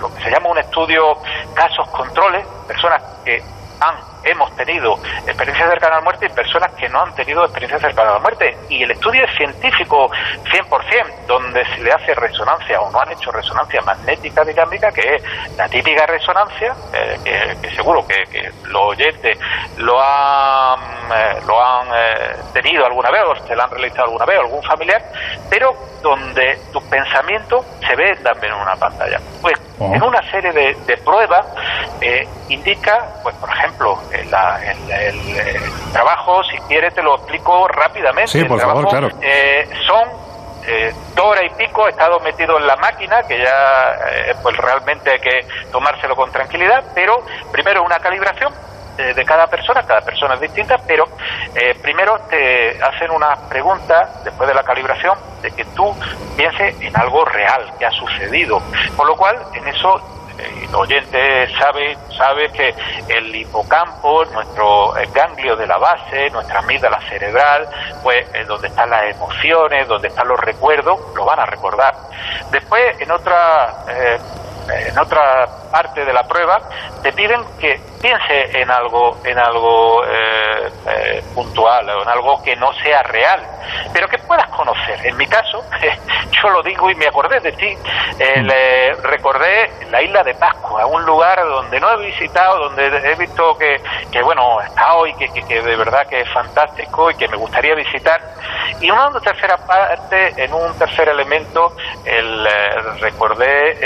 lo que se llama un estudio casos controles, personas que han hemos tenido experiencias cercanas a la muerte y personas que no han tenido experiencias cercanas a la muerte. Y el estudio es científico 100%, donde se le hace resonancia o no han hecho resonancia magnética dinámica, que es la típica resonancia, eh, que, seguro que, los oyentes lo han, eh, lo han eh, tenido alguna vez o se la han realizado alguna vez, algún familiar, pero donde tus pensamientos se ven también en una pantalla. Pues oh. en una serie de, de pruebas indica, pues por ejemplo, el, trabajo, si quieres te lo explico rápidamente. Sí, por favor, claro. Eh, son eh, dos horas y pico, he estado metido en la máquina, que ya eh, pues realmente hay que tomárselo con tranquilidad, pero primero una calibración de cada persona, cada persona es distinta, pero primero te hacen unas preguntas después de la calibración de que tú pienses en algo real que ha sucedido. Por lo cual, en eso el oyente sabe, sabe que el hipocampo, nuestro ganglio de la base, nuestra amígdala cerebral, pues es donde están las emociones, donde están los recuerdos, lo van a recordar. Después, en otra, eh, en otra parte de la prueba, te piden que piense en algo, en algo eh, eh, puntual o en algo que no sea real, pero que puedas conocer. En mi caso, yo lo digo y me acordé de ti, eh, recordé la isla de Pascua, un lugar donde no he visitado, donde he visto que, que bueno, he estado y que, que, de verdad que es fantástico y que me gustaría visitar. Y una tercera parte, en un tercer elemento, el, recordé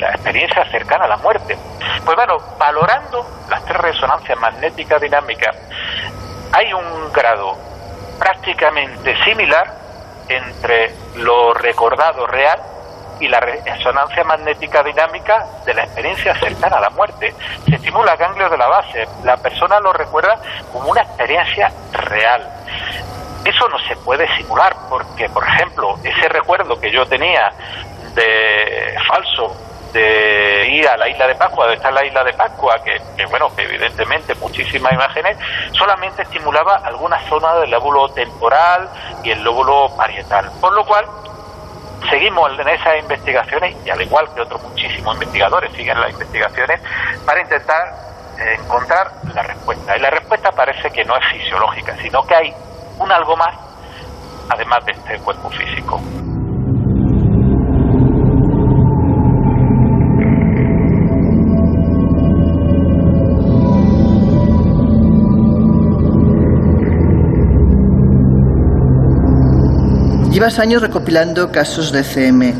la experiencia cercana a la muerte. Pues bueno, valorando las tres resonancias magnéticas dinámicas, hay un grado prácticamente similar entre lo recordado real y la resonancia magnética dinámica de la experiencia cercana a la muerte. Se estimula ganglios de la base. La persona lo recuerda como una experiencia real. Eso no se puede simular porque, por ejemplo, ese recuerdo que yo tenía de falso de ir a la isla de Pascua, donde está la isla de Pascua, que, que bueno, que evidentemente muchísimas imágenes, solamente estimulaba algunas zonas del lóbulo temporal y el lóbulo parietal. Por lo cual, seguimos en esas investigaciones, y al igual que otros muchísimos investigadores siguen las investigaciones, para intentar eh, encontrar la respuesta. Y la respuesta parece que no es fisiológica, sino que hay un algo más, además de este cuerpo físico. Llevas años recopilando casos de CM.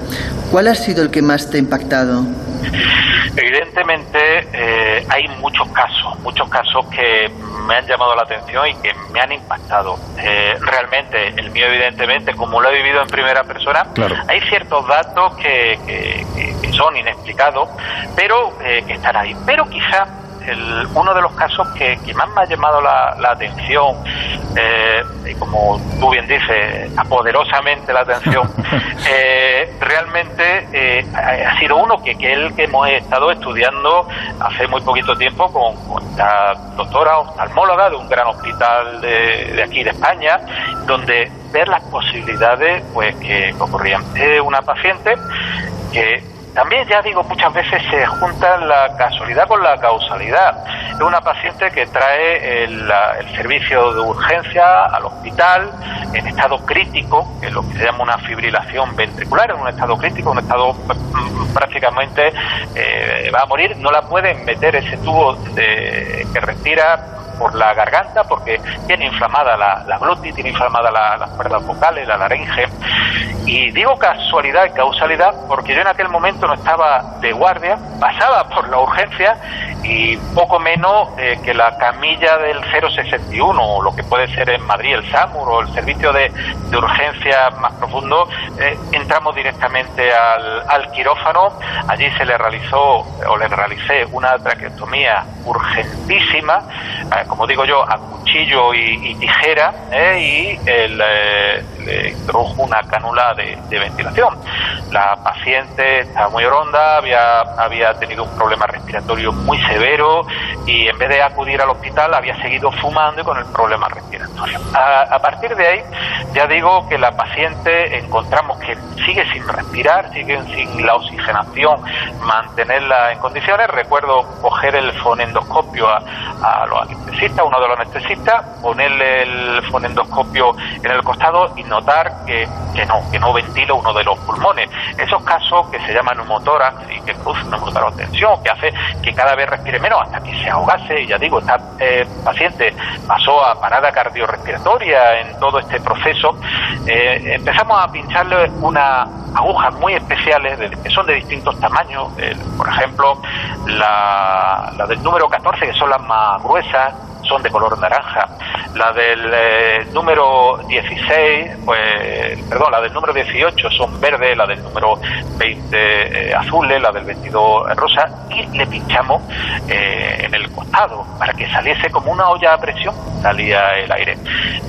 ¿Cuál ha sido el que más te ha impactado? Evidentemente eh, hay muchos casos, muchos casos que me han llamado la atención y que me han impactado. Eh, realmente, el mío evidentemente, como lo he vivido en primera persona, hay ciertos datos que, que, son inexplicados, pero eh, que están ahí. Pero quizá el, uno de los casos que, más me ha llamado la, atención, eh, y como tú bien dices, poderosamente la atención, eh, realmente eh, ha sido uno que, que el que hemos estado estudiando hace muy poquito tiempo con, la doctora oftalmóloga de un gran hospital de, de aquí de España, donde ver las posibilidades pues que ocurrían. Una paciente que también, ya digo, muchas veces se junta la casualidad con la causalidad. Es una paciente que trae el, servicio de urgencia al hospital en estado crítico, que lo que se llama una fibrilación ventricular, en un estado crítico, un estado mm, prácticamente eh, va a morir. No la pueden meter ese tubo de, que respira por la garganta porque tiene inflamada la, la glotis, tiene inflamada las cuerdas vocales, la laringe. Y digo casualidad y causalidad porque yo en aquel momento no estaba de guardia, pasaba por la urgencia y poco menos eh, que la camilla del 061, o lo que puede ser en Madrid el SAMUR o el servicio de, de urgencia más profundo, eh, entramos directamente al, al quirófano. Allí se le realizó o le realicé una traqueotomía urgentísima eh, como digo yo, a cuchillo y, tijera ¿eh? y eh, le introdujo una cánula de, ventilación. La paciente estaba muy ronda, había, había tenido un problema respiratorio muy severo y en vez de acudir al hospital había seguido fumando y con el problema respiratorio. A, partir de ahí ya digo que la paciente encontramos que sigue sin respirar, sigue sin la oxigenación, mantenerla en condiciones. Recuerdo coger el fonendoscopio a, a los anestesistas, uno de los anestesistas, ponerle el fonendoscopio en el costado y notar que, que no, que no ventila uno de los pulmones. Esos casos que se llaman neumotórax y que producen una tensión, que hace que cada vez respire menos hasta que se ahogase. Y ya digo, esta eh, paciente pasó a parada cardiorrespiratoria en todo este proceso. Eh, empezamos a pincharle unas agujas muy especiales que son de distintos tamaños. por ejemplo, la, la del número 14, que son las más gruesas, son de color naranja. La del eh, número 16, pues, perdón, la del número 18 son verdes, la del número 20 eh, azules, la del 22 rosa, y le pinchamos eh, en el costado para que saliese como una olla a presión, salía el aire.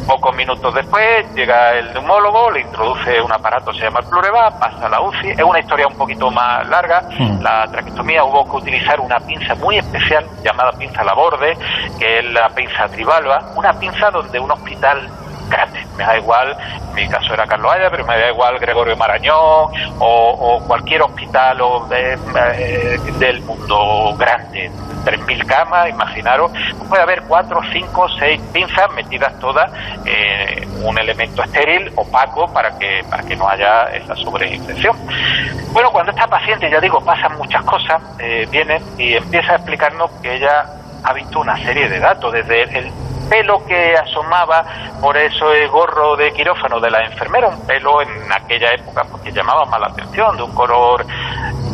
Pocos minutos después llega el neumólogo, le introduce un aparato, se llama el plureba, pasa a la UCI. Es una historia un poquito más larga. Mm. La traquetomía hubo que utilizar una pinza muy especial llamada pinza laborde, que es la pinza trivalva, una pinza donde un hospital grande, me da igual, en mi caso era Carlos Haya, pero me da igual Gregorio Marañón o, cualquier hospital eh, del mundo grande, 3.000 camas, imaginaros, puede haber 4, 5, 6 pinzas metidas todas en un elemento estéril, opaco, para que, para que no haya esa sobreinfección. Bueno, cuando esta paciente, ya digo, pasan muchas cosas, eh, viene y empieza a explicarnos que ella ha visto una serie de datos, desde el pelo que asomaba por eso el gorro de quirófano de la enfermera, un pelo en aquella época porque llamaba más la atención, de un color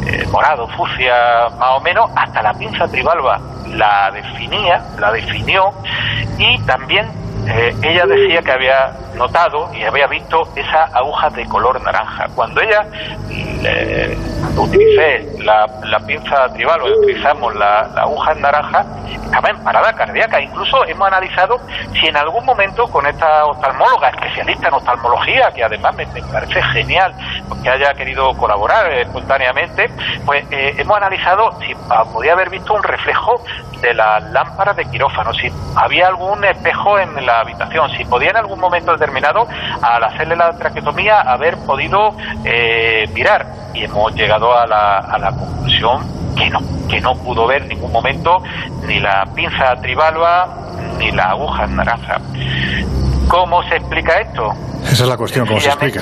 eh, morado, fucsia más o menos, hasta la pinza tribalba la definía, la definió y también eh, ella decía que había notado y había visto esas agujas de color naranja. Cuando ella le, utilicé la, pinza tribal o utilizamos la, la aguja naranja, estaba en parada cardíaca. Incluso hemos analizado si en algún momento con esta oftalmóloga, especialista en oftalmología, que además me, parece genial que haya querido colaborar espontáneamente, pues eh, hemos analizado si ah, podía haber visto un reflejo de las lámparas de quirófano, si había algún espejo en la habitación, si podía en algún momento determinado, al hacerle la traquetomía, haber podido eh, mirar. Y hemos llegado a la, a la conclusión que no, que no pudo ver en ningún momento ni la pinza tribalba ni la aguja en naranja. ¿Cómo se explica esto? Esa es la cuestión, ¿cómo se explica?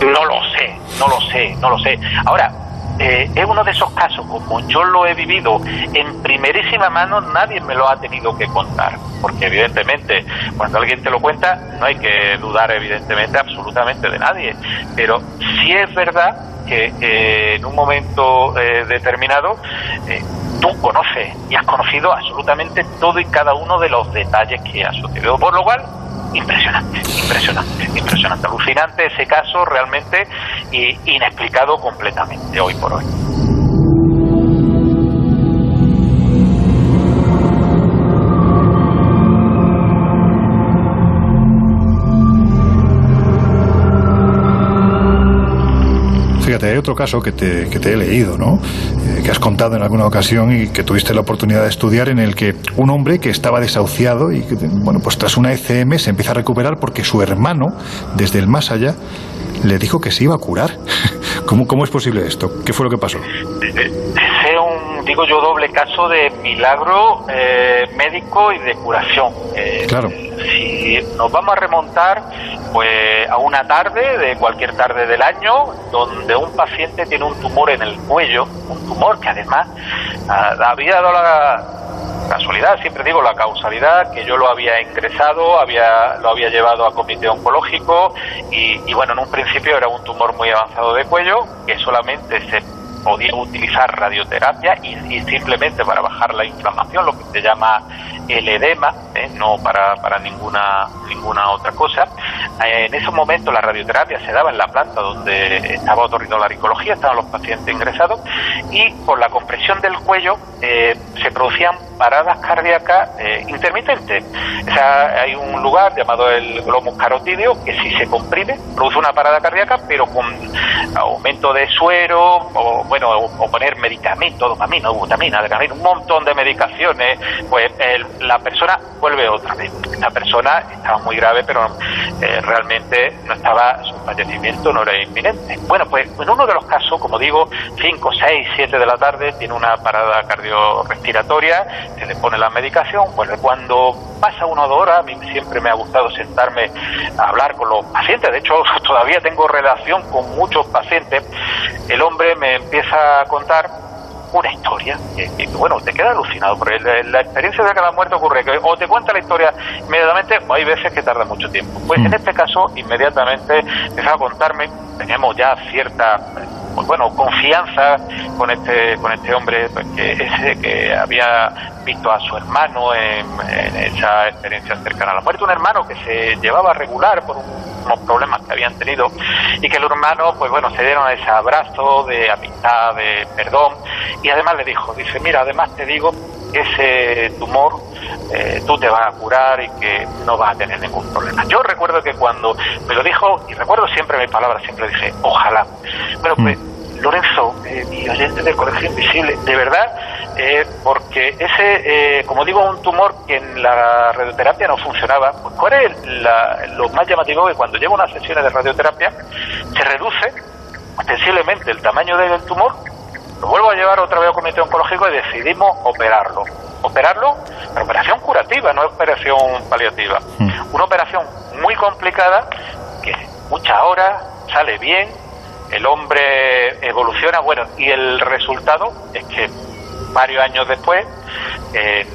No lo sé, no lo sé, no lo sé. Ahora, eh, es uno de esos casos, como yo lo he vivido en primerísima mano, nadie me lo ha tenido que contar, porque evidentemente cuando alguien te lo cuenta no hay que dudar evidentemente absolutamente de nadie, pero sí es verdad que eh, en un momento eh, determinado tú conoces y has conocido absolutamente todo y cada uno de los detalles que ha sucedido, por lo cual impresionante, impresionante, impresionante, alucinante ese caso realmente y inexplicado completamente hoy por hoy. Hay otro caso que te, que te he leído, ¿no? Eh, que has contado en alguna ocasión y que tuviste la oportunidad de estudiar en el que un hombre que estaba desahuciado y que, bueno, pues tras una ECM se empieza a recuperar porque su hermano, desde el más allá, le dijo que se iba a curar. ¿Cómo, cómo es posible esto? ¿Qué fue lo que pasó? Digo yo, doble caso de milagro eh, médico y de curación. Eh, claro. Si nos vamos a remontar pues a una tarde, de cualquier tarde del año, donde un paciente tiene un tumor en el cuello, un tumor que además ah, había dado la casualidad, siempre digo la causalidad, que yo lo había ingresado, había, lo había llevado a comité oncológico y, y bueno, en un principio era un tumor muy avanzado de cuello que solamente se podía utilizar radioterapia y, simplemente para bajar la inflamación, lo que se llama el edema, ¿eh? no para, para ninguna, ninguna otra cosa. Eh, en ese momento la radioterapia se daba en la planta donde estaba otorrinolaringología, estaban los pacientes ingresados, y por la compresión del cuello eh, se producían paradas cardíacas intermitentes. O sea, hay un lugar llamado el glomus carotídeo que si se comprime produce una parada cardíaca, pero con aumento de suero, o bueno, o, poner medicamentos, dopamina, butamina, un montón de medicaciones, pues el, la persona vuelve otra vez. La persona estaba muy grave, pero eh, realmente no estaba, su fallecimiento no era inminente. Bueno, pues en uno de los casos, como digo, 5, 6, 7 de la tarde, tiene una parada cardiorrespiratoria, se le pone la medicación, pues cuando pasa una o dos horas, a mí siempre me ha gustado sentarme a hablar con los pacientes, de hecho todavía tengo relación con muchos pacientes, el hombre me empieza a contar una historia. Y, bueno, te queda alucinado, porque la, experiencia de la muerte ocurre que o te cuenta la historia inmediatamente o hay veces que tarda mucho tiempo. Pues en mm. este caso, inmediatamente empezó a contarme, teníamos ya cierta pues bueno, confianza con este con este hombre pues, que ese que había visto a su hermano en, esa experiencia cercana a la muerte, un hermano que se llevaba regular por unos problemas que habían tenido y que el hermano, pues bueno, se dieron ese abrazo de amistad, de perdón y además le dijo, dice, mira, además te digo, ese tumor eh, tú te vas a curar y que no vas a tener ningún problema. Yo recuerdo que cuando me lo dijo, y recuerdo siempre mis palabras, siempre dije, ojalá. Bueno, pues mm. Lorenzo, eh, mi oyente del Colegio Invisible, de verdad, eh, porque ese, eh, como digo, un tumor que en la radioterapia no funcionaba, pues ¿cuál es lo más llamativo? Que cuando llevo unas sesiones de radioterapia, se reduce sensiblemente el tamaño del tumor lo vuelvo a llevar otra vez al comité oncológico y decidimos operarlo. Operarlo, pero operación curativa, no operación paliativa. Hmm. Una operación muy complicada, que muchas horas, sale bien, el hombre evoluciona, bueno, y el resultado es que varios años después, eh,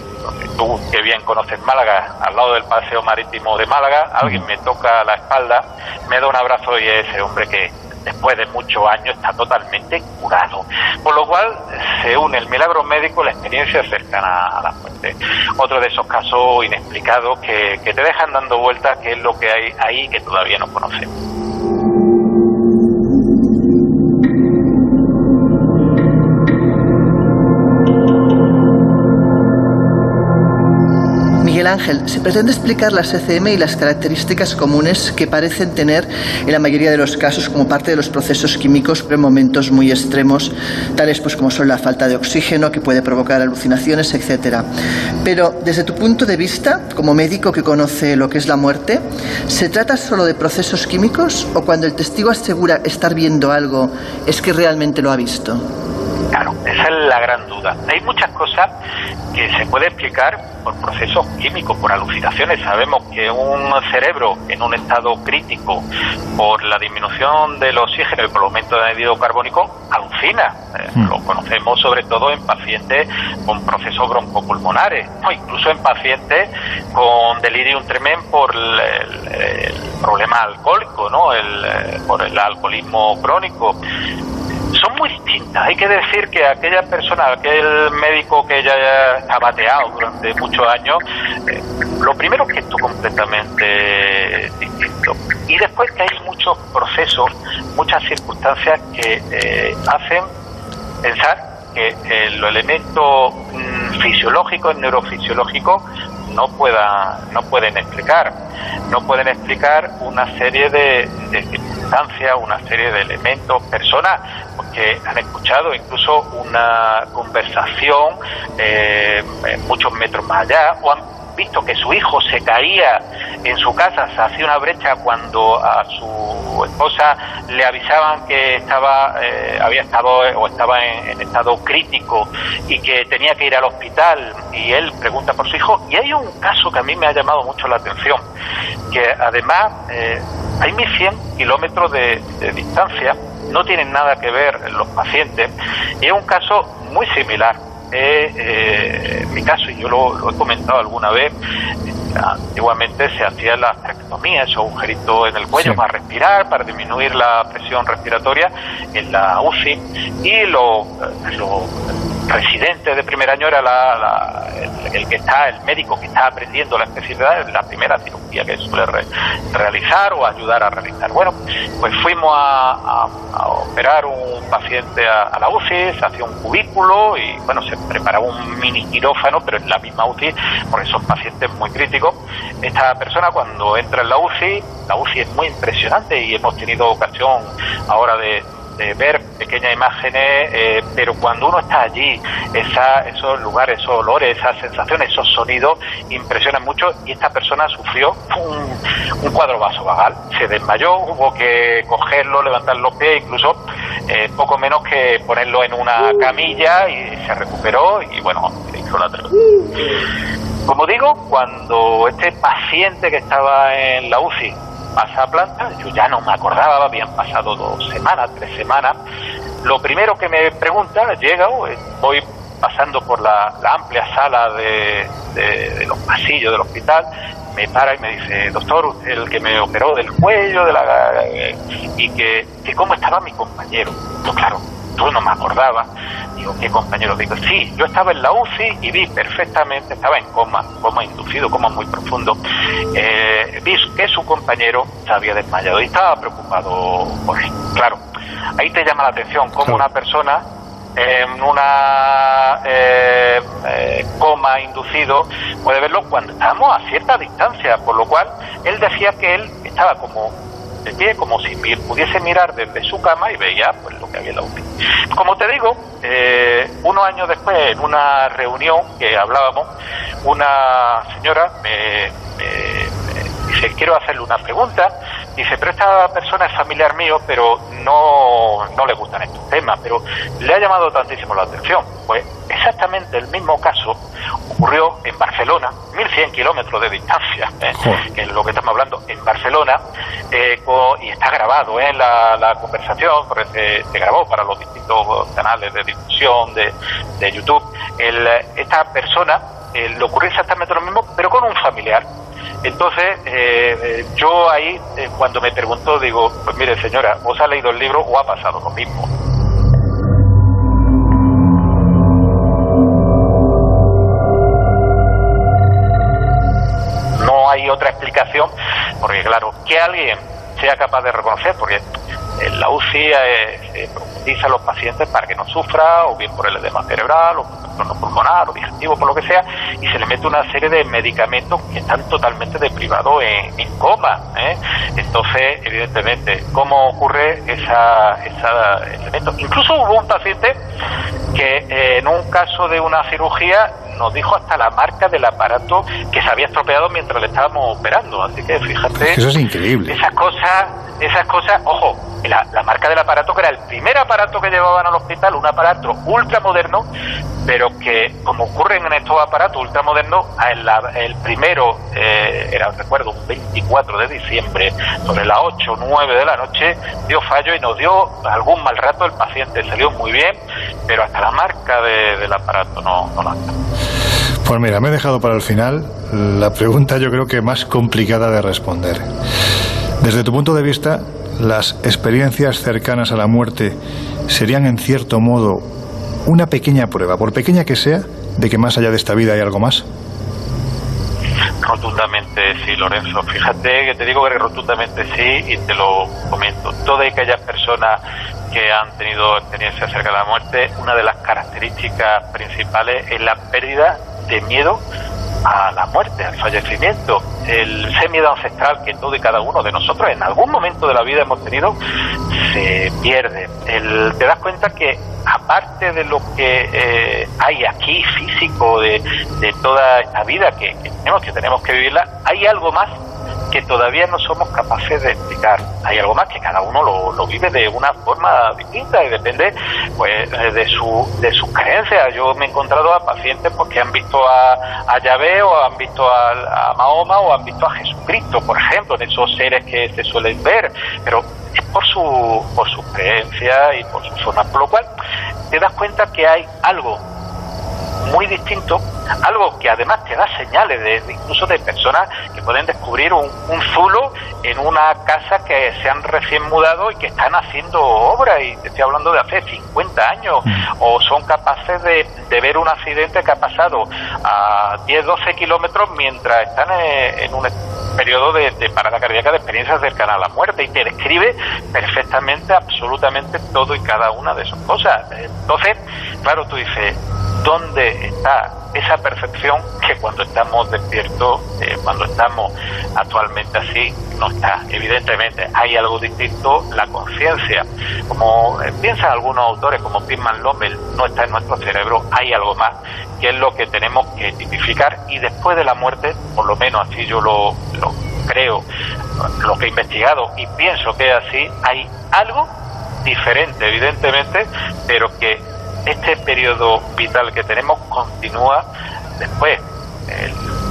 tú que bien conoces Málaga, al lado del Paseo Marítimo de Málaga, alguien hmm. me toca la espalda, me da un abrazo y es ese hombre que después de muchos años, está totalmente curado. Por lo cual se une el milagro médico, la experiencia cercana a la muerte. Otro de esos casos inexplicados que, que te dejan dando vueltas, que es lo que hay ahí que todavía no conocemos. Miguel Ángel, se pretende explicar las ECM y las características comunes que parecen tener en la mayoría de los casos como parte de los procesos químicos en momentos muy extremos, tales pues como son la falta de oxígeno que puede provocar alucinaciones, etcétera. Pero desde tu punto de vista, como médico que conoce lo que es la muerte, ¿se trata solo de procesos químicos o cuando el testigo asegura estar viendo algo es que realmente lo ha visto? Claro, esa es la gran duda. Hay muchas cosas que se puede explicar por procesos químicos, por alucinaciones. Sabemos que un cerebro en un estado crítico por la disminución del oxígeno y por el aumento del anhídrido carbónico alucina. Eh, hmm. Lo conocemos sobre todo en pacientes con procesos broncopulmonares, o incluso en pacientes con delirium tremens por el, problema alcohólico, ¿no? El, eh, por el alcoholismo crónico son muy distintas. Hay que decir que aquella persona, aquel médico que ya ha bateado durante muchos años, eh, lo primero es que esto completamente distinto. Y después que hay muchos procesos, muchas circunstancias que eh, hacen pensar que eh, los elementos mm, fisiológicos, neurofisiológicos, no pueda, no pueden explicar, no pueden explicar una serie de, de circunstancias, una serie de elementos, personas que han escuchado incluso una conversación eh, muchos metros más allá o han visto que su hijo se caía en su casa, se hacía una brecha cuando a su esposa le avisaban que estaba eh, había estado o estaba en, estado crítico y que tenía que ir al hospital y él pregunta por su hijo y hay un caso que a mí me ha llamado mucho la atención que además eh, hay 1100 kilómetros de distancia no tienen nada que ver los pacientes y es un caso muy similar. Eh, eh, en mi caso, y yo lo, he comentado alguna vez, antiguamente se hacía la tractomía, esos agujeritos en el cuello para respirar, para disminuir la presión respiratoria en la UCI y lo, lo residente de primer año era la, el, que está, el médico que está aprendiendo la especialidad, la primera cirugía que suele realizar o ayudar a realizar. Bueno, pues fuimos a, operar un paciente a, la UCI, se hacía un cubículo y bueno, se preparaba un mini quirófano, pero en la misma UCI, porque son pacientes muy críticos. Esta persona cuando entra en la UCI, la UCI es muy impresionante y hemos tenido ocasión ahora de de ver pequeñas imágenes, eh, pero cuando uno está allí, esa, esos lugares, esos olores, esas sensaciones, esos sonidos impresionan mucho y esta persona sufrió un, cuadro vasovagal, se desmayó, hubo que cogerlo, levantar los pies, incluso eh, poco menos que ponerlo en una camilla y se recuperó y bueno, hizo la Como digo, cuando este paciente que estaba en la UCI pasa a planta, yo ya no me acordaba, habían pasado dos semanas, tres semanas. Lo primero que me pregunta, llega, eh, voy pasando por la, amplia sala de, los pasillos del hospital, me para y me dice, doctor, usted el que me operó del cuello, de la eh, y que, que cómo estaba mi compañero. Yo, claro, yo no me acordaba. Digo, ¿qué compañero? Digo, sí, yo estaba en la UCI y vi perfectamente, estaba en coma, coma inducido, coma muy profundo. Eh, vi que su compañero se había desmayado y estaba preocupado por él. Claro, ahí te llama la atención cómo una persona en una eh, eh, coma inducido puede verlo cuando estamos a cierta distancia, por lo cual él decía que él estaba como como si pudiese mirar desde su cama y veía pues, lo que había en la UCI. Como te digo, eh, unos años después, en una reunión que hablábamos, una señora me, dice, quiero hacerle una pregunta. Dice, pero esta persona es familiar mío, pero no, no le gustan estos temas, pero le ha llamado tantísimo la atención. Pues exactamente el mismo caso ocurrió en Barcelona, 1100 kilómetros de distancia, ¿eh? que es lo que estamos hablando, en Barcelona, eh, y está grabado en ¿eh? la, conversación, porque se, grabó para los distintos canales de difusión de, de YouTube. esta persona le ocurrió exactamente lo mismo, pero con un familiar. Entonces, eh, yo ahí, eh, cuando me preguntó, digo, pues mire señora, ¿os ha leído el libro o ha pasado lo mismo? No hay otra explicación, porque claro, que alguien sea capaz de reconocer, porque la UCI eh, eh, profundiza a los pacientes para que no sufra, o bien por el edema cerebral, o por el pulmonar, o digestivo, por lo que sea, y se le mete una serie de medicamentos que están totalmente deprivados en, coma. ¿eh? Entonces, evidentemente, ¿cómo ocurre esa, esa elemento? Incluso hubo un paciente que en un caso de una cirugía nos dijo hasta la marca del aparato que se había estropeado mientras le estábamos operando. Así que fíjate. Eso es increíble. Esas cosas, esas cosas, ojo, la, la, marca del aparato que era el primer aparato que llevaban al hospital, un aparato ultra moderno, pero que, como ocurren en estos aparatos ultramodernos, el, el primero, eh, era, recuerdo, un 24 de diciembre, sobre las 8 o 9 de la noche, dio fallo y nos dio algún mal rato el paciente. Salió muy bien, pero hasta la marca del aparato no, no la Pues mira, me he dejado para el final la pregunta yo creo que más complicada de responder. Desde tu punto de vista, las experiencias cercanas a la muerte serían en cierto modo una pequeña prueba, por pequeña que sea, de que más allá de esta vida hay algo más? Rotundamente sí, Lorenzo. Fíjate que te digo que rotundamente sí y te lo comento. Todas aquellas personas que han tenido experiencia cerca de la muerte, una de las características principales es la pérdida de miedo a la muerte, al fallecimiento. El miedo ancestral que todo y cada uno de nosotros en algún momento de la vida hemos tenido se pierde. El, te das cuenta que aparte de lo que eh, hay aquí físico de, de toda esta vida que, tenemos que tenemos que vivirla, hay algo más que todavía no somos capaces de explicar. Hay algo más que cada uno lo, vive de una forma distinta y depende pues de su de sus creencias. Yo me he encontrado a pacientes pues, que han visto a, a Yahvé o han visto a, a Mahoma o han visto a Jesucristo, por ejemplo, en esos seres que se suelen ver, pero por su por su creencia y por su forma, por lo cual te das cuenta que hay algo muy distinto, algo que además te da señales de, incluso de personas que pueden descubrir un, zulo en una casa que se han recién mudado y que están haciendo obra, y te estoy hablando de hace 50 años, mm. o son capaces de, ver un accidente que ha pasado a 10, 12 kilómetros mientras están en, un periodo de, de, parada cardíaca de experiencia cercana a la muerte y te describe perfectamente, absolutamente todo y cada una de esas cosas. Entonces, claro, tú dices, dónde está esa percepción que cuando estamos despiertos, eh, cuando estamos actualmente así, no está. Evidentemente hay algo distinto, la conciencia. Como eh, piensan algunos autores, como Pittman Lommel, no está en nuestro cerebro, hay algo más, que es lo que tenemos que tipificar y después de la muerte, por lo menos así yo lo, lo creo, lo que he investigado y pienso que es así, hay algo diferente, evidentemente, pero que este periodo vital que tenemos continúa después.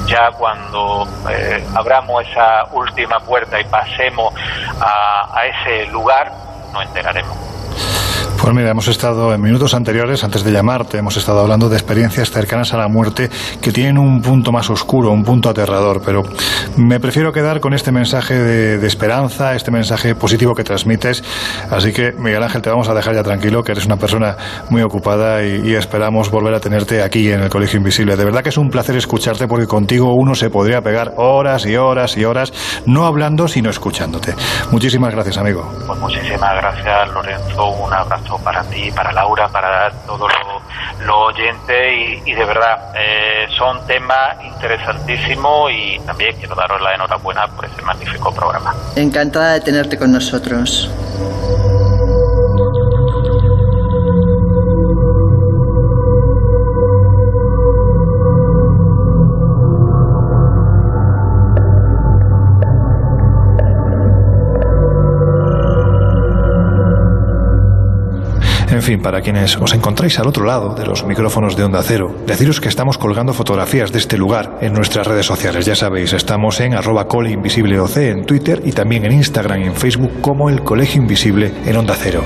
ya cuando eh, abramos esa última puerta y pasemos a ese lugar, nos enteraremos. Pues mira, hemos estado en minutos anteriores, antes de llamarte, hemos estado hablando de experiencias cercanas a la muerte que tienen un punto más oscuro, un punto aterrador, pero me prefiero quedar con este mensaje de, esperanza, este mensaje positivo que transmites. Así que, Miguel Ángel, te vamos a dejar ya tranquilo, que eres una persona muy ocupada y, esperamos volver a tenerte aquí en el Colegio Invisible. De verdad que es un placer escucharte porque contigo uno se podría pegar horas y horas y horas, no hablando, sino escuchándote. Muchísimas gracias, amigo. Pues muchísimas gracias, Lorenzo. Un abrazo para ti, para Laura, para todos los oyentes y, de verdad eh, son temas interesantísimos y también quiero daros la enhorabuena por ese magnífico programa. Encantada de tenerte con nosotros. Fin, para quienes os encontráis al otro lado de los micrófonos de Onda Cero, deciros que estamos colgando fotografías de este lugar en nuestras redes sociales. Ya sabéis, estamos en arroba en Twitter y también en Instagram y en Facebook como el Colegio Invisible en Onda Cero.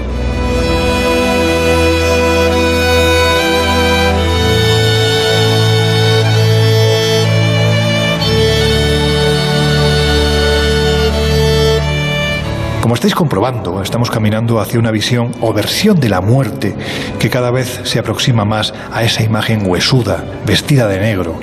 Estáis comprobando, estamos caminando hacia una visión o versión de la muerte que cada vez se aproxima más a esa imagen huesuda, vestida de negro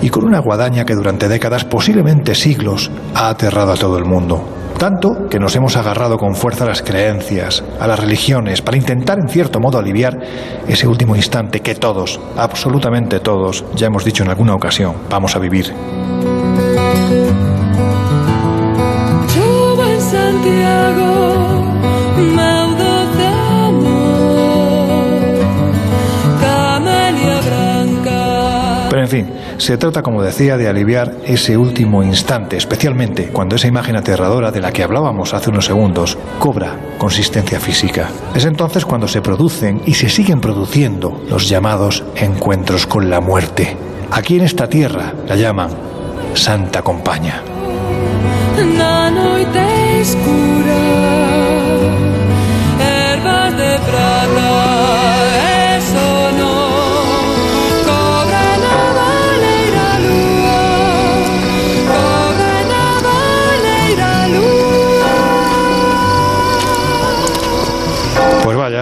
y con una guadaña que durante décadas, posiblemente siglos, ha aterrado a todo el mundo. Tanto que nos hemos agarrado con fuerza a las creencias, a las religiones, para intentar en cierto modo aliviar ese último instante que todos, absolutamente todos, ya hemos dicho en alguna ocasión, vamos a vivir. Se trata, como decía, de aliviar ese último instante, especialmente cuando esa imagen aterradora de la que hablábamos hace unos segundos cobra consistencia física. Es entonces cuando se producen y se siguen produciendo los llamados encuentros con la muerte. Aquí en esta tierra la llaman Santa Compaña.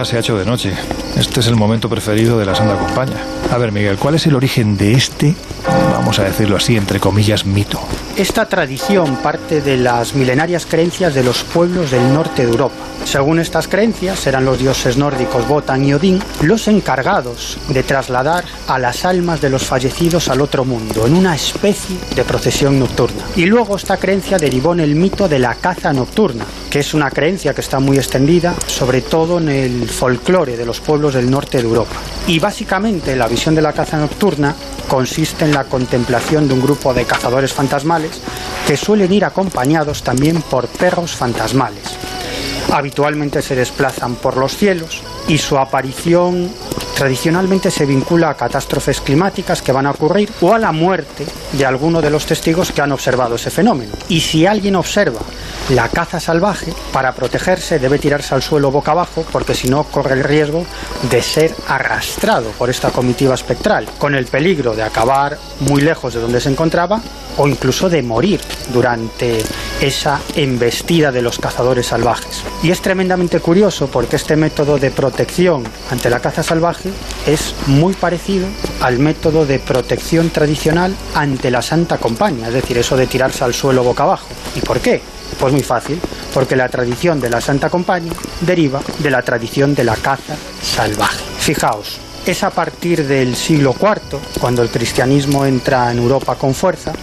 Se ha hecho de noche. Este es el momento preferido de la Santa Compaña. A ver, Miguel, ¿cuál es el origen de este, vamos a decirlo así, entre comillas, mito? Esta tradición parte de las milenarias creencias de los pueblos del norte de Europa. Según estas creencias, eran los dioses nórdicos Wotan y Odín los encargados de trasladar a las almas de los fallecidos al otro mundo, en una especie de procesión nocturna. Y luego esta creencia derivó en el mito de la caza nocturna, que es una creencia que está muy extendida, sobre todo en el folclore de los pueblos del norte de Europa. Y básicamente la visión de la caza nocturna consiste en la contemplación de un grupo de cazadores fantasmales que suelen ir acompañados también por perros fantasmales. Habitualmente se desplazan por los cielos y su aparición tradicionalmente se vincula a catástrofes climáticas que van a ocurrir o a la muerte de alguno de los testigos que han observado ese fenómeno. Y si alguien observa la caza salvaje, para protegerse debe tirarse al suelo boca abajo porque si no corre el riesgo de ser arrastrado por esta comitiva espectral, con el peligro de acabar muy lejos de donde se encontraba o incluso de morir durante esa embestida de los cazadores salvajes. Y es tremendamente curioso porque este método de protección ante la caza salvaje es muy parecido al método de protección tradicional ante la Santa Compañía, es decir, eso de tirarse al suelo boca abajo. ¿Y por qué? Pues muy fácil, porque la tradición de la Santa Compañía deriva de la tradición de la caza salvaje. Fijaos, es a partir del siglo IV, cuando el cristianismo entra en Europa con fuerza,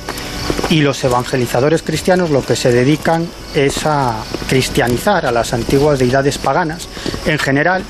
y los evangelizadores cristianos lo que se dedican es a cristianizar a las antiguas deidades paganas, en general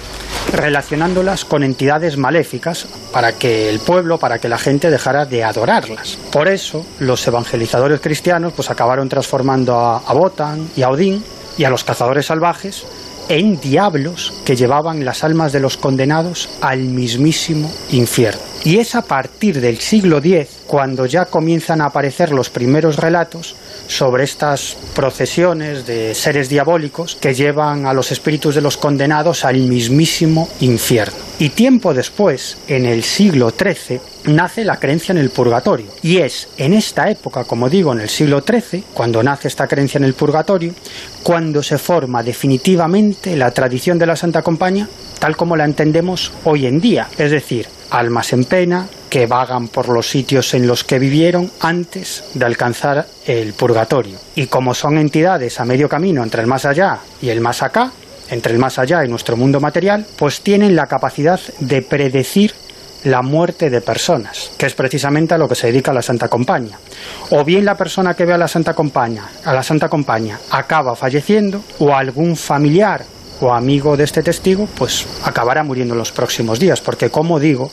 relacionándolas con entidades maléficas para que el pueblo, para que la gente dejara de adorarlas. Por eso los evangelizadores cristianos pues acabaron transformando a, a Botan y a Odín y a los cazadores salvajes en diablos que llevaban las almas de los condenados al mismísimo infierno. Y es a partir del siglo X cuando ya comienzan a aparecer los primeros relatos sobre estas procesiones de seres diabólicos que llevan a los espíritus de los condenados al mismísimo infierno. Y tiempo después, en el siglo XIII, nace la creencia en el purgatorio. Y es en esta época, como digo, en el siglo XIII, cuando nace esta creencia en el purgatorio, cuando se forma definitivamente la tradición de la Santa Compañía tal como la entendemos hoy en día, es decir, almas en pena que vagan por los sitios en los que vivieron antes de alcanzar el purgatorio. Y como son entidades a medio camino entre el más allá y el más acá, entre el más allá y nuestro mundo material, pues tienen la capacidad de predecir la muerte de personas, que es precisamente a lo que se dedica la Santa Compañía. O bien la persona que ve a la Santa Compañía, a la Santa Compañía, acaba falleciendo, o algún familiar o amigo de este testigo, pues acabará muriendo en los próximos días, porque como digo,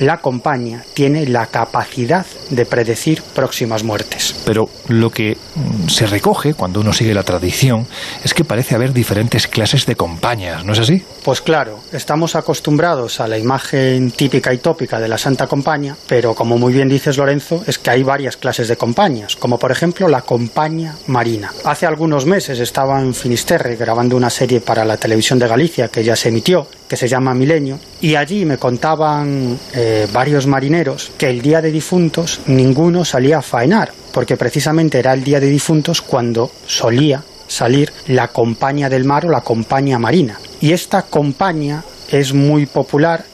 la compañía tiene la capacidad de predecir próximas muertes. Pero lo que mm, se recoge cuando uno sigue la tradición es que parece haber diferentes clases de compañías, ¿no es así? Pues claro, estamos acostumbrados a la imagen típica y tópica de la Santa Compañía, pero como muy bien dices Lorenzo, es que hay varias clases de compañías, como por ejemplo la compañía marina. Hace algunos meses estaba en Finisterre grabando una serie para la televisión de Galicia que ya se emitió, que se llama Milenio, y allí me contaban eh, varios marineros que el día de difuntos ninguno salía a faenar, porque precisamente era el día de difuntos cuando solía salir la compañía del mar o la compañía marina. Y esta compañía es muy popular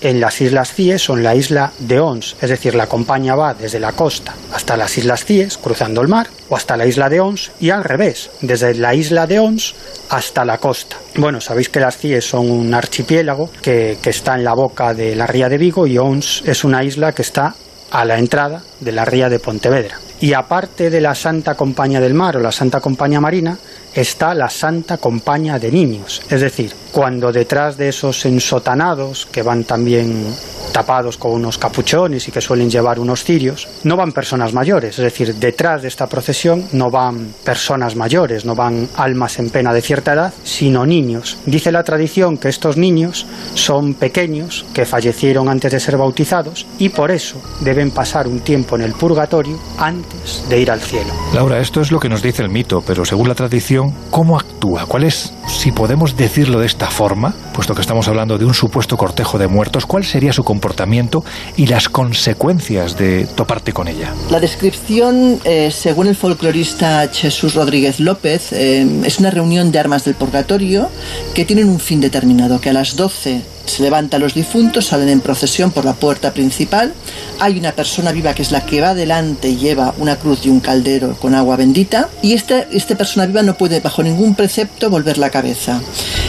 en las Islas Cíes en la isla de Ons, es decir, la compañía va desde la costa hasta las Islas Cíes, cruzando el mar, o hasta la isla de Ons, y al revés, desde la isla de Ons hasta la costa. Bueno, sabéis que las Cíes son un archipiélago que, que está en la boca de la ría de Vigo y Ons es una isla que está a la entrada de la ría de Pontevedra. Y aparte de la Santa Compañía del Mar o la Santa Compañía Marina, está la Santa Compañía de Niños. Es decir, cuando detrás de esos ensotanados, que van también tapados con unos capuchones y que suelen llevar unos cirios, no van personas mayores. Es decir, detrás de esta procesión no van personas mayores, no van almas en pena de cierta edad, sino niños. Dice la tradición que estos niños son pequeños, que fallecieron antes de ser bautizados, y por eso deben pasar un tiempo en el purgatorio antes de ir al cielo. Laura, esto es lo que nos dice el mito, pero según la tradición, ¿cómo actúa? ¿Cuál es, si podemos decirlo de esta forma, puesto que estamos hablando de un supuesto cortejo de muertos, cuál sería su comportamiento y las consecuencias de toparte con ella? La descripción, eh, según el folclorista Jesús Rodríguez López, eh, es una reunión de armas del purgatorio que tienen un fin determinado, que a las 12 se levantan los difuntos, salen en procesión por la puerta principal. Hay una persona viva que es la que va adelante y lleva una cruz y un caldero con agua bendita. Y esta, esta persona viva no puede bajo ningún precepto volver la cabeza.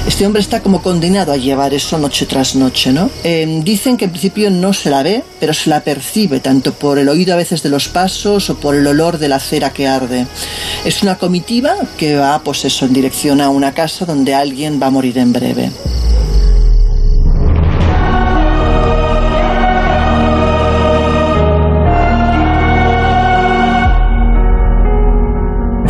Este hombre está como condenado a llevar eso noche tras noche, ¿no? Eh, dicen que en principio no se la ve, pero se la percibe, tanto por el oído a veces de los pasos o por el olor de la cera que arde. Es una comitiva que va, pues eso, en dirección a una casa donde alguien va a morir en breve.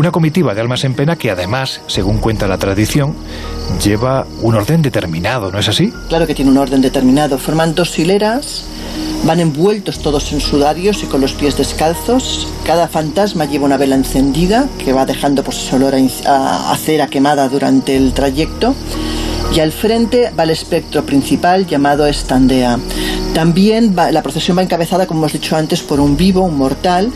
Una comitiva de almas en pena que además, según cuenta la tradición, lleva un orden determinado, ¿no es así? Claro que tiene un orden determinado. Forman dos hileras, van envueltos todos en sudarios y con los pies descalzos. Cada fantasma lleva una vela encendida que va dejando pues, ese olor a, a- a cera quemada durante el trayecto. Y al frente va el espectro principal llamado Estandea. También la procesión va encabezada, como hemos dicho antes, por un vivo, un mortal,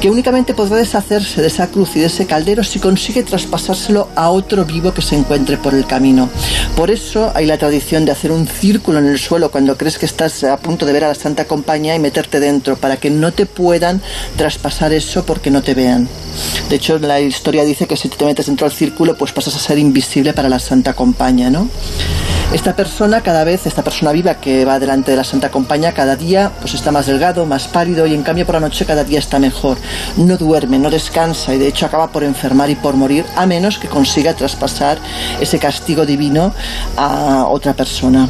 que únicamente podrá deshacerse de esa cruz y de ese caldero si consigue traspasárselo a otro vivo que se encuentre por el camino. Por eso hay la tradición de hacer un círculo en el suelo cuando crees que estás a punto de ver a la Santa Compañía y meterte dentro, para que no te puedan traspasar eso porque no te vean. De hecho, la historia dice que si te metes dentro del círculo, pues pasas a ser invisible para la Santa Compañía, ¿no? Esta persona cada vez, esta persona viva que va delante de la Santa Compañía, cada día pues está más delgado, más pálido y en cambio por la noche cada día está mejor. No duerme, no descansa y de hecho acaba por enfermar y por morir a menos que consiga traspasar ese castigo divino a otra persona.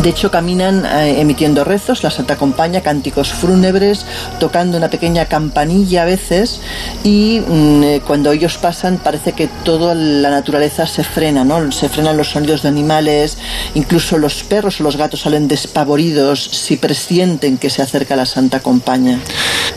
De hecho, caminan eh, emitiendo rezos, la Santa Compañía, cánticos fúnebres, tocando una pequeña campanilla a veces, y mm, eh, cuando ellos pasan parece que toda la naturaleza se frena, ¿no? Se frenan los sonidos de animales, incluso los perros o los gatos salen despavoridos si presienten que se acerca la Santa Compañía.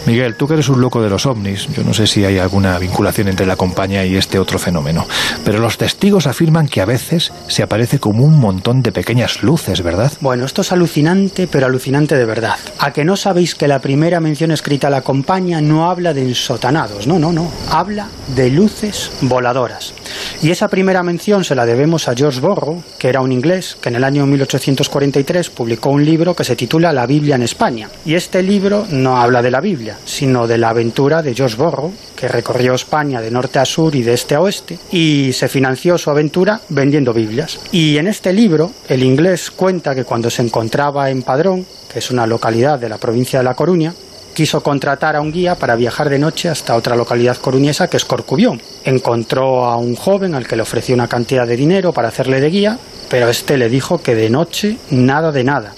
Miguel, tú que eres un loco de los ovnis, yo no sé si hay alguna vinculación entre la compañía y este otro fenómeno, pero los testigos afirman que a veces se aparece como un montón de pequeñas luces, Bueno, esto es alucinante, pero alucinante de verdad. ¿A que no sabéis que la primera mención escrita a la compañía no habla de ensotanados? No, no, no. Habla de luces voladoras. Y esa primera mención se la debemos a George Borrow, que era un inglés que en el año 1843 publicó un libro que se titula La Biblia en España. Y este libro no habla de la Biblia, sino de la aventura de George Borrow, que recorrió España de norte a sur y de este a oeste, y se financió su aventura vendiendo Biblias. Y en este libro, el inglés cuenta que cuando se encontraba en Padrón, que es una localidad de la provincia de La Coruña, quiso contratar a un guía para viajar de noche hasta otra localidad coruñesa que es Corcubión. Encontró a un joven al que le ofreció una cantidad de dinero para hacerle de guía pero este le dijo que de noche nada de nada.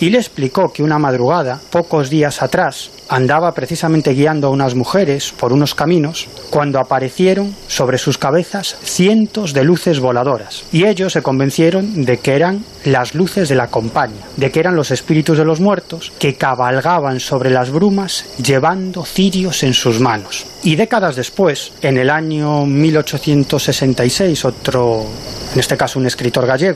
Y le explicó que una madrugada, pocos días atrás, andaba precisamente guiando a unas mujeres por unos caminos cuando aparecieron sobre sus cabezas cientos de luces voladoras y ellos se convencieron de que eran las luces de la compañía, de que eran los espíritus de los muertos que cabalgaban sobre las brumas llevando cirios en sus manos. Y décadas después, en el año 1866, otro, en este caso un escritor gallego,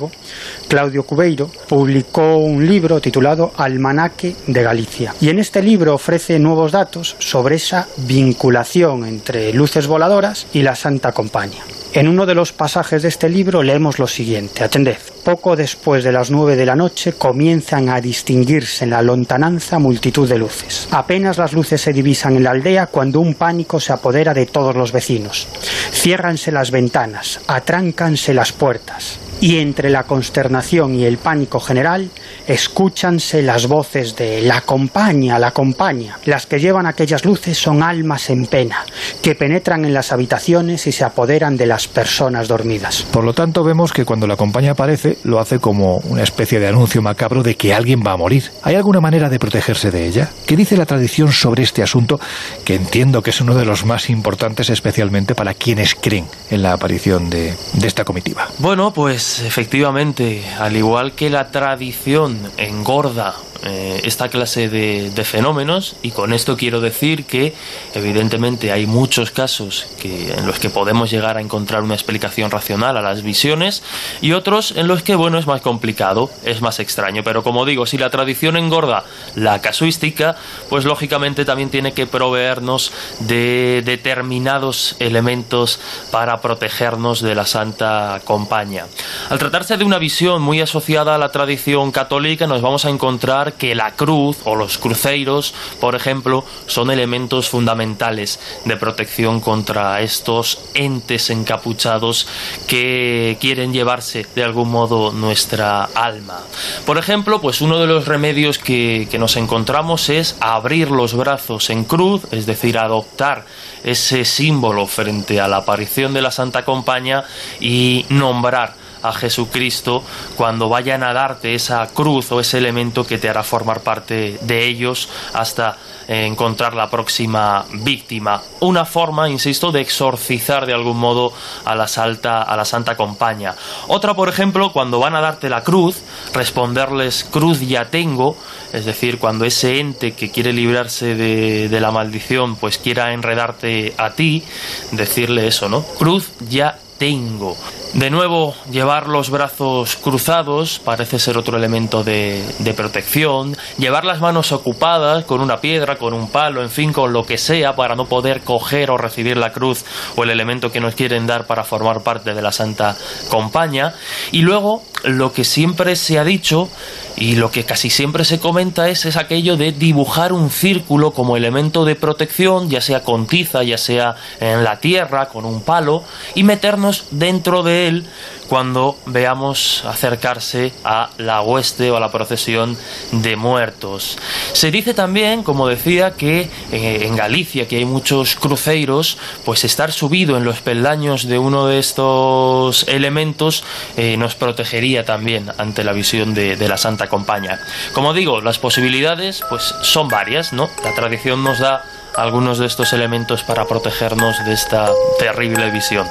Claudio Cubeiro, publicó un libro titulado Almanaque de Galicia. Y en este libro ofrece nuevos datos sobre esa vinculación entre luces voladoras y la Santa Compañía. En uno de los pasajes de este libro leemos lo siguiente, atended. Poco después de las nueve de la noche comienzan a distinguirse en la lontananza multitud de luces. Apenas las luces se divisan en la aldea cuando un pánico se apodera de todos los vecinos. Ciérranse las ventanas, atráncanse las puertas y entre la consternación y el pánico general escúchanse las voces de la compañía, la compañía. Las que llevan aquellas luces son almas en pena, que penetran en las habitaciones y se apoderan de las personas dormidas. Por lo tanto, vemos que cuando la compañía aparece, lo hace como una especie de anuncio macabro de que alguien va a morir. ¿Hay alguna manera de protegerse de ella? ¿Qué dice la tradición sobre este asunto, que entiendo que es uno de los más importantes, especialmente para quienes creen en la aparición de, de esta comitiva? Bueno, pues efectivamente, al igual que la tradición engorda eh, esta clase de, fenómenos y con esto quiero decir que evidentemente hay muchos casos que, en los que podemos llegar a encontrar una explicación racional a las visiones y otros en los que bueno es más complicado, es más extraño, pero como digo, si la tradición engorda la casuística, pues lógicamente también tiene que proveernos de determinados elementos para protegernos de la Santa Compañía. Al tratarse de una visión muy asociada a la tradición católica, nos vamos a encontrar que la cruz o los cruceros, por ejemplo, son elementos fundamentales de protección contra estos entes encapuchados que quieren llevarse de algún modo nuestra alma. Por ejemplo, pues uno de los remedios que, que nos encontramos es abrir los brazos en cruz, es decir, adoptar ese símbolo frente a la aparición de la Santa Compañía y nombrar a Jesucristo cuando vayan a darte esa cruz o ese elemento que te hará formar parte de ellos hasta eh, encontrar la próxima víctima. Una forma, insisto, de exorcizar de algún modo a la, salta, a la Santa Compañía. Otra, por ejemplo, cuando van a darte la cruz, responderles cruz ya tengo, es decir, cuando ese ente que quiere librarse de, de la maldición, pues quiera enredarte a ti, decirle eso, ¿no? Cruz ya tengo. De nuevo, llevar los brazos cruzados parece ser otro elemento de, protección. Llevar las manos ocupadas con una piedra, con un palo, en fin, con lo que sea para no poder coger o recibir la cruz o el elemento que nos quieren dar para formar parte de la Santa Compañía. Y luego, lo que siempre se ha dicho y lo que casi siempre se comenta es, es aquello de dibujar un círculo como elemento de protección, ya sea con tiza, ya sea en la tierra, con un palo, y meternos dentro de él cuando veamos acercarse a la hueste o a la procesión de muertos. Se dice también, como decía, que eh, en Galicia, que hay muchos cruceiros, pues estar subido en los peldaños de uno de estos elementos eh, nos protegería también ante la visión de, de la Santa Compañía. Como digo, las posibilidades pues son varias, ¿no? La tradición nos da algunos de estos elementos para protegernos de esta terrible visión.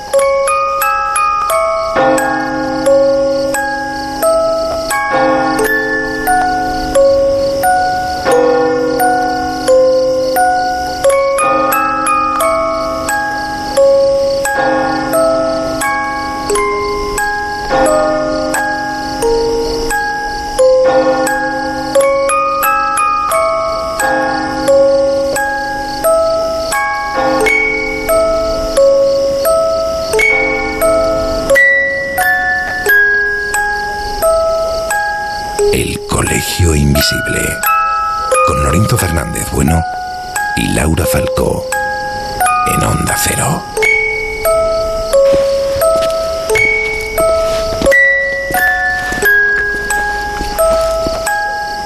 Con Fernández Bueno y Laura Falcó. En Onda Cero.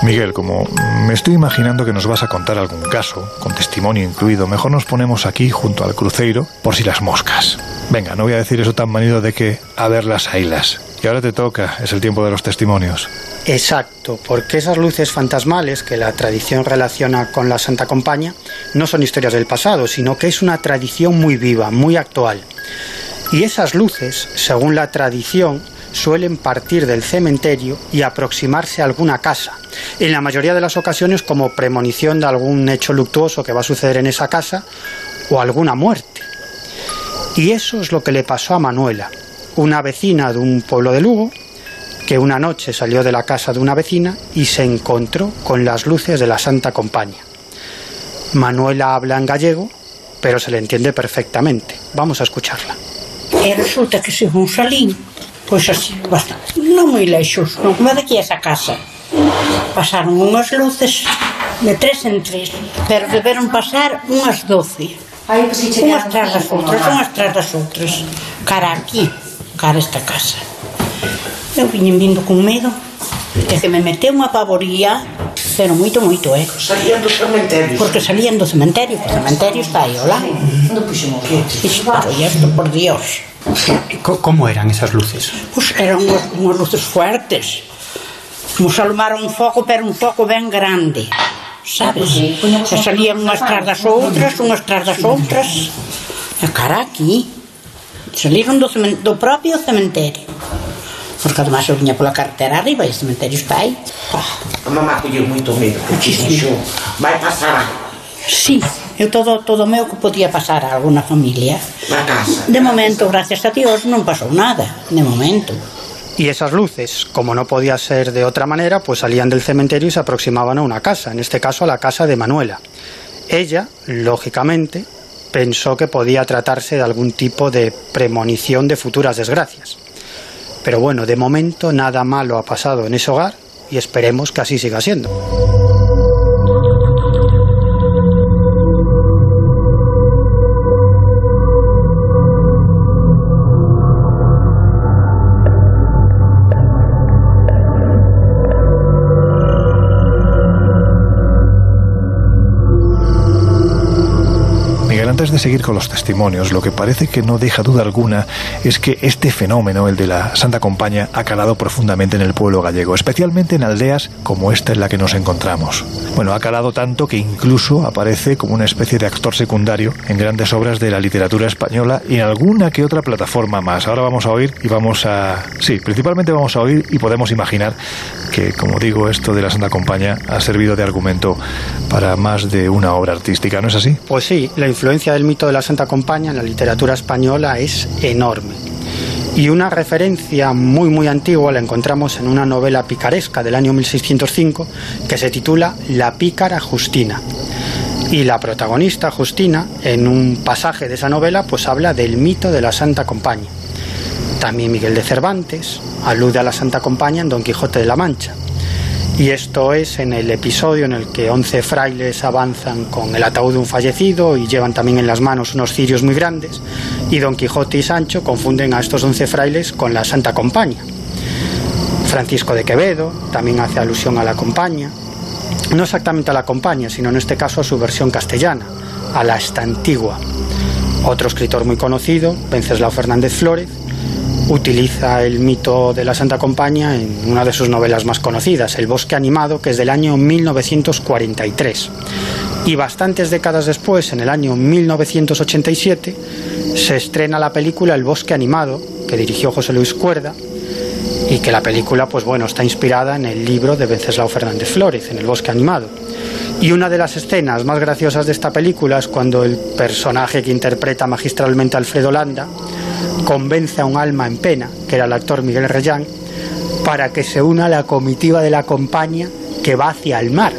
Miguel, como me estoy imaginando que nos vas a contar algún caso, con testimonio incluido, mejor nos ponemos aquí junto al cruceiro por si las moscas. Venga, no voy a decir eso tan manido de que a ver las ailas Y ahora te toca, es el tiempo de los testimonios. Exacto, porque esas luces fantasmales que la tradición relaciona con la Santa Compaña no son historias del pasado, sino que es una tradición muy viva, muy actual. Y esas luces, según la tradición, suelen partir del cementerio y aproximarse a alguna casa, en la mayoría de las ocasiones como premonición de algún hecho luctuoso que va a suceder en esa casa o alguna muerte. Y eso es lo que le pasó a Manuela, una vecina de un pueblo de Lugo, que una noche salió de la casa de una vecina y se encontró con las luces de la Santa Compañía. Manuela habla en gallego, pero se le entiende perfectamente. Vamos a escucharla. E resulta que según salín, pois así, bastante, non moi leixos, non como daqui a esa casa. Pasaron unhas luces de tres en tres, pero deberon pasar unhas doce. Unhas tras das outras, unhas tras das outras. Cara aquí, cara a esta casa. Eu viñen vindo con medo, e que me meteu unha pavoría, pero moito, moito, eh? Salían dos cementerios. Porque salían do cementerio, que o cementerio está aí, olá. Non puxemos Ixo, pero e isto, por Dios. Co- ¿Cómo eran esas luces? Pois eran unhas, unhas luces fuertes. Como se alumara un foco, pero un foco ben grande. Sabes? E salían unhas tras das outras, unhas tras das outras. E cara aquí. Saliron do, do propio cementerio. Porque además eu viña pola carretera arriba e o cementerio está aí. Pá. A mamá colleu moito medo, porque dixo, vai pasar algo Sí, eu todo, todo meu que podía pasar a alguna familia. na casa. De momento, gracias a Dios, non pasou nada. De momento. Y esas luces, como no podía ser de otra manera, pues salían del cementerio y se aproximaban a una casa, en este caso a la casa de Manuela. Ella, lógicamente, pensó que podía tratarse de algún tipo de premonición de futuras desgracias. Pero bueno, de momento nada malo ha pasado en ese hogar y esperemos que así siga siendo. De seguir con los testimonios, lo que parece que no deja duda alguna es que este fenómeno, el de la Santa Compaña, ha calado profundamente en el pueblo gallego, especialmente en aldeas como esta en la que nos encontramos. Bueno, ha calado tanto que incluso aparece como una especie de actor secundario en grandes obras de la literatura española y en alguna que otra plataforma más. Ahora vamos a oír y vamos a... Sí, principalmente vamos a oír y podemos imaginar que, como digo, esto de la Santa Compaña ha servido de argumento para más de una obra artística, ¿no es así? Pues sí, la influencia del mito de la Santa Compaña en la literatura española es enorme. Y una referencia muy muy antigua la encontramos en una novela picaresca del año 1605 que se titula La pícara Justina. Y la protagonista Justina, en un pasaje de esa novela, pues habla del mito de la Santa Compaña. También Miguel de Cervantes alude a la Santa Compaña en Don Quijote de la Mancha. Y esto es en el episodio en el que 11 frailes avanzan con el ataúd de un fallecido y llevan también en las manos unos cirios muy grandes. Y Don Quijote y Sancho confunden a estos 11 frailes con la Santa Compaña. Francisco de Quevedo también hace alusión a la Compaña. No exactamente a la Compaña, sino en este caso a su versión castellana, a la Estantigua. Otro escritor muy conocido, Wenceslao Fernández Flórez, utiliza el mito de la Santa Compañía en una de sus novelas más conocidas, El bosque animado, que es del año 1943. Y bastantes décadas después, en el año 1987, se estrena la película El bosque animado, que dirigió José Luis Cuerda, y que la película, pues bueno, está inspirada en el libro de Wenceslao Fernández Flórez, en El bosque animado. Y una de las escenas más graciosas de esta película es cuando el personaje que interpreta magistralmente Alfredo Landa convence a un alma en pena, que era el actor Miguel Reyán, para que se una a la comitiva de la compañía que va hacia el mar,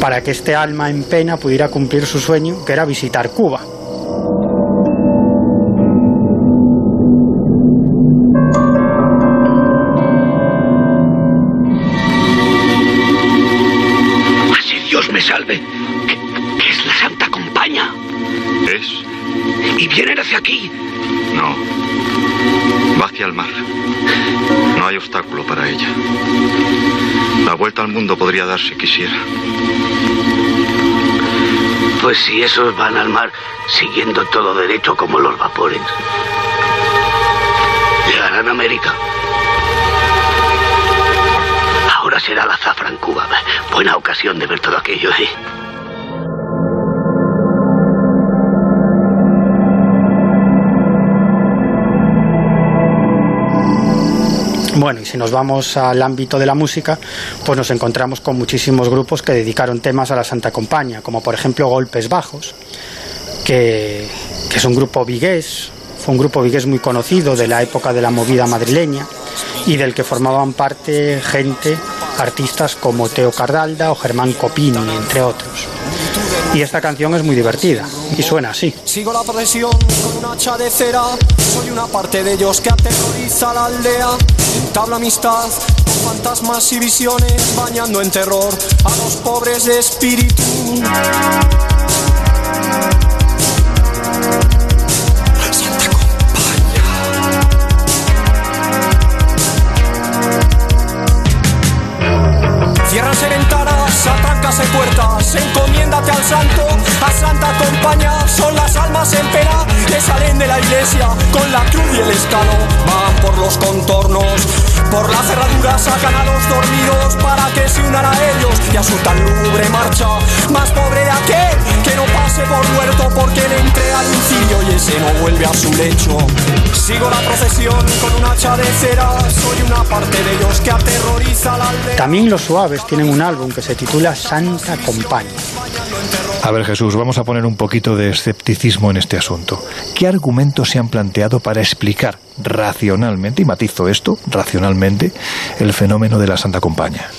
para que este alma en pena pudiera cumplir su sueño, que era visitar Cuba. podría dar si quisiera. Pues si esos van al mar siguiendo todo derecho como los vapores, llegarán a América. Ahora será la zafra en Cuba. Buena ocasión de ver todo aquello, ¿eh? Bueno, y si nos vamos al ámbito de la música, pues nos encontramos con muchísimos grupos que dedicaron temas a la Santa Compañía, como por ejemplo Golpes Bajos, que, es un grupo vigués, fue un grupo vigués muy conocido de la época de la movida madrileña y del que formaban parte gente, artistas como Teo Cardalda o Germán Copini, entre otros. Y esta canción es muy divertida y suena así. Sigo la procesión con un hacha de cera. Soy una parte de ellos que aterroriza la aldea. Entabla amistad con fantasmas y visiones, bañando en terror a los pobres de espíritu. Iglesia con la cruz y el escalo, van por los contornos, por la cerradura sacan a los dormidos para que se unan a ellos y a su tan lubre marcha, más pobre de aquel que no pase por muerto porque le entre al incidio y ese no vuelve a su lecho. Sigo la procesión con un hacha de cera, soy una parte de ellos que aterroriza la aldea. También los suaves tienen un álbum que se titula Santa Compañía. A ver Jesús, vamos a poner un poquito de escepticismo en este asunto. ¿Qué argumentos se han planteado para explicar racionalmente, y matizo esto, racionalmente, el fenómeno de la Santa Compañía?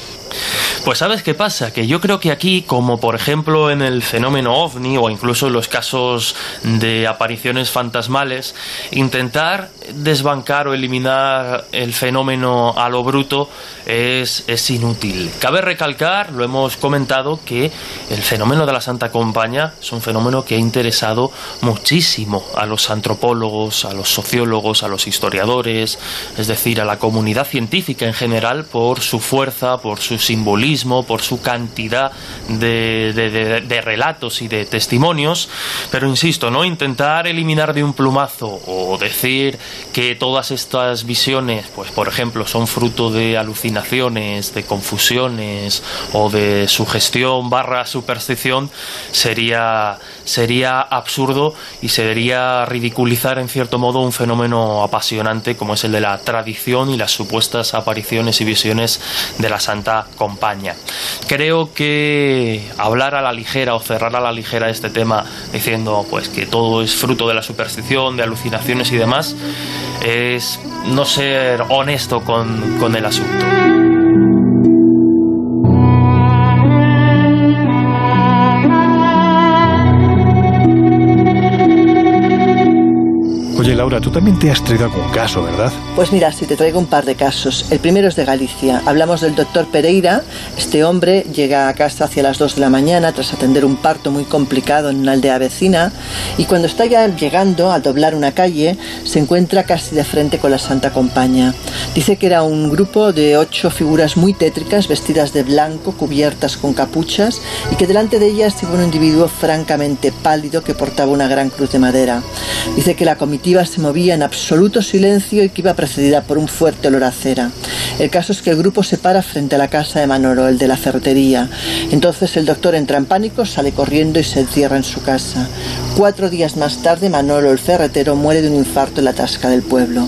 Pues sabes qué pasa, que yo creo que aquí, como por ejemplo en el fenómeno ovni o incluso en los casos de apariciones fantasmales, intentar desbancar o eliminar el fenómeno a lo bruto es, es inútil. Cabe recalcar, lo hemos comentado, que el fenómeno de la Santa Compañía es un fenómeno que ha interesado muchísimo a los antropólogos, a los sociólogos, a los historiadores, es decir, a la comunidad científica en general por su fuerza, por su simbolismo, por su cantidad de, de- de- de relatos y de testimonios, pero insisto, no intentar eliminar de un plumazo o decir que todas estas visiones, pues por ejemplo, son fruto de alucinaciones, de confusiones o de sugestión barra superstición, sería, sería absurdo y sería ridiculizar en cierto modo un fenómeno apasionante como es el de la tradición y las supuestas apariciones y visiones de la Santa Compañía. Creo que hablar a la ligera o cerrar a la ligera este tema diciendo pues que todo es fruto de la superstición, de alucinaciones y demás, es no ser honesto con, con el asunto. Oye Laura, tú también te has traído algún caso, ¿verdad? Pues mira, si te traigo un par de casos. El primero es de Galicia. Hablamos del doctor Pereira. Este hombre llega a casa hacia las 2 de la mañana tras atender un parto muy complicado en una aldea vecina y cuando está ya llegando a doblar una calle se encuentra casi de frente con la Santa Compañía. Dice que era un grupo de ocho figuras muy tétricas vestidas de blanco, cubiertas con capuchas y que delante de ellas iba un individuo francamente pálido que portaba una gran cruz de madera. Dice que la comitiva se movía en absoluto silencio y que iba precedida por un fuerte olor a cera. El caso es que el grupo se para frente a la casa de Manolo, el de la ferretería. Entonces el doctor entra en pánico, sale corriendo y se encierra en su casa. Cuatro días más tarde, Manolo, el ferretero, muere de un infarto en la tasca del pueblo.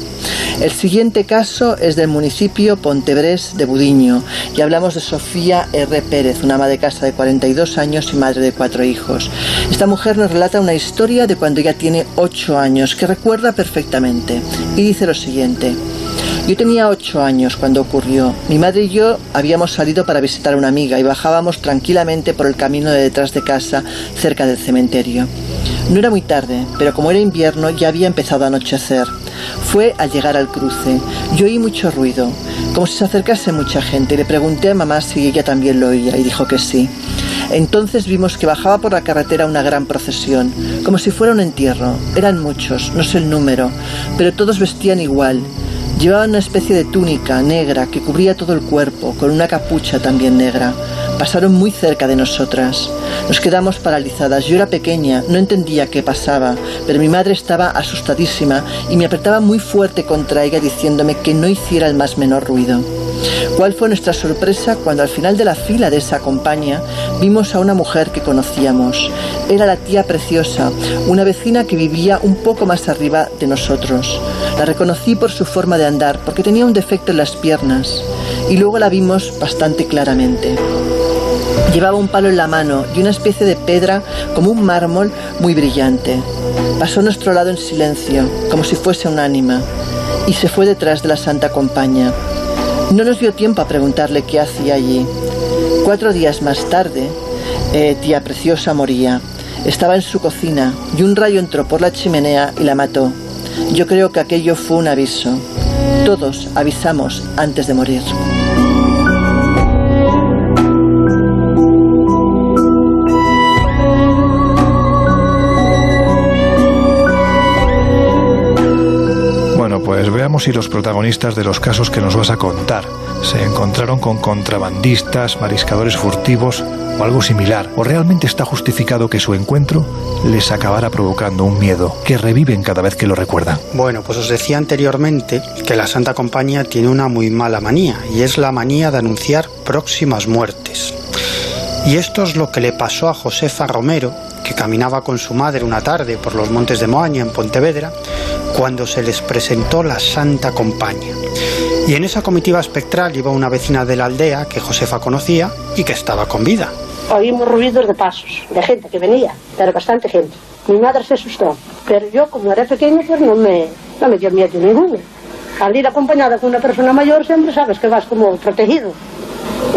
El siguiente caso es del municipio Pontebrés de Budiño y hablamos de Sofía R. Pérez, una ama de casa de 42 años y madre de cuatro hijos. Esta mujer nos relata una historia de cuando ella tiene 8 años que recuerda perfectamente y dice lo siguiente. Yo tenía ocho años cuando ocurrió. Mi madre y yo habíamos salido para visitar a una amiga y bajábamos tranquilamente por el camino de detrás de casa, cerca del cementerio. No era muy tarde, pero como era invierno ya había empezado a anochecer. Fue al llegar al cruce. Yo oí mucho ruido, como si se acercase mucha gente. Le pregunté a mamá si ella también lo oía y dijo que sí. Entonces vimos que bajaba por la carretera una gran procesión, como si fuera un entierro. Eran muchos, no sé el número, pero todos vestían igual. Llevaban una especie de túnica negra que cubría todo el cuerpo, con una capucha también negra. Pasaron muy cerca de nosotras. Nos quedamos paralizadas. Yo era pequeña, no entendía qué pasaba, pero mi madre estaba asustadísima y me apretaba muy fuerte contra ella diciéndome que no hiciera el más menor ruido. ¿Cuál fue nuestra sorpresa cuando al final de la fila de esa compañía vimos a una mujer que conocíamos? Era la tía preciosa, una vecina que vivía un poco más arriba de nosotros. La reconocí por su forma de andar, porque tenía un defecto en las piernas, y luego la vimos bastante claramente. Llevaba un palo en la mano y una especie de pedra como un mármol muy brillante. Pasó a nuestro lado en silencio, como si fuese un ánima, y se fue detrás de la Santa Compañía. No nos dio tiempo a preguntarle qué hacía allí. Cuatro días más tarde, eh, tía preciosa moría. Estaba en su cocina y un rayo entró por la chimenea y la mató. Yo creo que aquello fue un aviso. Todos avisamos antes de morir. Si los protagonistas de los casos que nos vas a contar se encontraron con contrabandistas, mariscadores furtivos o algo similar, o realmente está justificado que su encuentro les acabara provocando un miedo que reviven cada vez que lo recuerdan. Bueno, pues os decía anteriormente que la Santa Compañía tiene una muy mala manía, y es la manía de anunciar próximas muertes. Y esto es lo que le pasó a Josefa Romero, que caminaba con su madre una tarde por los montes de Moaña, en Pontevedra, cuando se les presentó la Santa Compañía. Y en esa comitiva espectral iba una vecina de la aldea que Josefa conocía y que estaba con vida. Oímos ruidos de pasos, de gente que venía, pero bastante gente. Mi madre se asustó, pero yo como era pequeño pues no me, no me dio miedo ninguno. Al ir acompañada con una persona mayor siempre sabes que vas como protegido.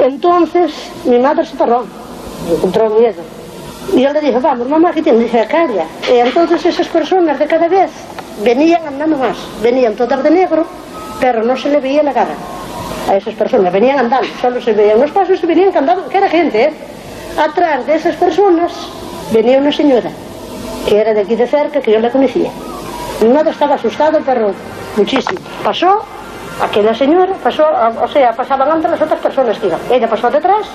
Entonces mi madre se paró, encontró miedo. Y yo le dije, vamos, mamá, ¿qué tienes? Dije, calla. Y entonces esas personas de cada vez venían andando más, venían todas de negro, pero no se le veía la cara a esas personas, venían andando, solo se veían los pasos y venían andando, que era gente, ¿eh? Atrás de esas personas venía una señora, que era de aquí de cerca, que yo la conocía. Mi madre estaba asustada, pero muchísimo. Pasó aquella señora, pasó, o sea, pasaban antes las otras personas que iban. Ella pasó detrás,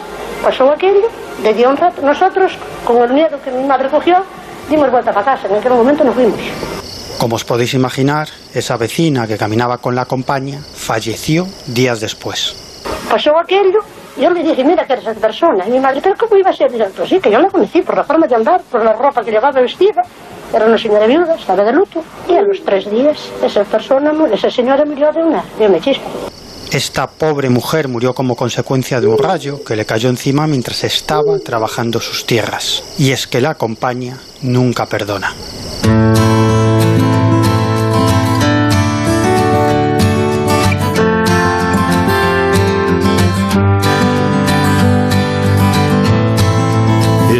pasó aquello, le dio un rato. Nosotros, con el miedo que mi madre cogió, dimos vuelta para casa, en aquel momento nos fuimos. Como os podéis imaginar, esa vecina que caminaba con la compañía falleció días después. Pasó aquello, yo le dije, mira que eres esa persona. Y mi madre, ¿pero cómo iba a ser? Pues sí, que yo la conocí por la forma de andar, por la ropa que llevaba vestida. Era una señora viuda, estaba de luto. Y a los tres días, esa persona, esa señora murió de una, de una chispa. Esta pobre mujer murió como consecuencia de un rayo que le cayó encima mientras estaba trabajando sus tierras. Y es que la compañía nunca perdona.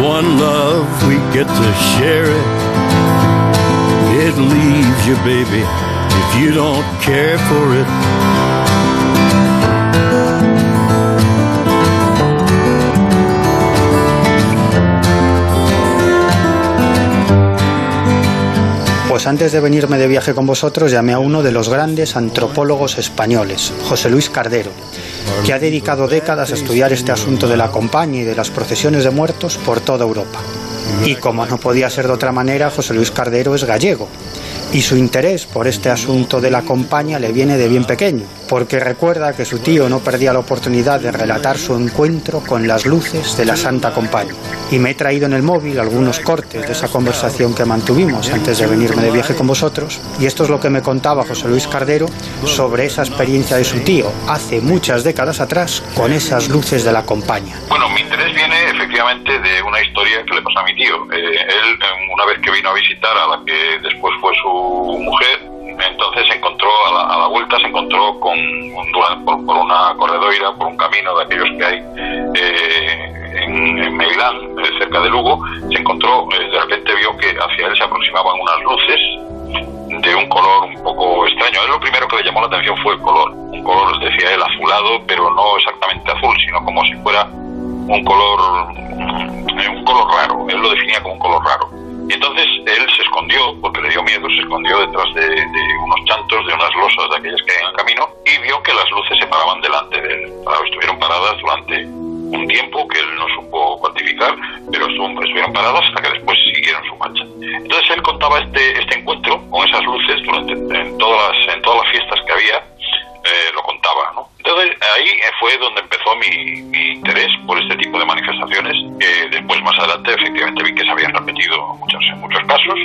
one love, we get to share it. It leaves you, baby, if you don't care for it. Pues antes de venirme de viaje con vosotros llamé a uno de los grandes antropólogos españoles, José Luis Cardero, que ha dedicado décadas a estudiar este asunto de la compañía y de las procesiones de muertos por toda Europa. Y como no podía ser de otra manera, José Luis Cardero es gallego y su interés por este asunto de la compañía le viene de bien pequeño, porque recuerda que su tío no perdía la oportunidad de relatar su encuentro con las luces de la Santa Compañía. Y me he traído en el móvil algunos cortes de esa conversación que mantuvimos antes de venirme de viaje con vosotros, y esto es lo que me contaba José Luis Cardero sobre esa experiencia de su tío hace muchas décadas atrás con esas luces de la compañía. Bueno, mi interés viene efectivamente de una historia que le pasó a mi tío. Eh, él, una vez que vino a visitar a la que después fue su mujer, entonces se encontró, a la, vuelta se encontró con, por, una corredoira, por un camino de aquellos que hay eh, en, en Meilán, eh, cerca de Lugo, se encontró, eh, de repente vio que hacia él se aproximaban unas luces de un color un poco extraño. A él lo primero que le llamó la atención fue el color, un color, decía él, azulado, pero no exactamente azul, sino como si fuera un color, mm, un color raro. Él lo definía como un color raro. Y entonces él se escondió, porque le dio miedo, se escondió detrás de, de unos chantos, de unas losas de aquellas que hay en el camino, y vio que las luces se paraban delante de él. Claro, estuvieron paradas durante un tiempo que él no supo cuantificar, pero estuvieron paradas hasta que después siguieron su marcha. Entonces él contaba este, este encuentro con esas luces durante en todas las, en todas las fiestas que había, eh, lo contaba, ¿no? Entonces ahí eh, fue donde empezó mi, mi interés por este tipo de manifestaciones, que después más adelante efectivamente vi que se habían repetido muchos, en muchos casos,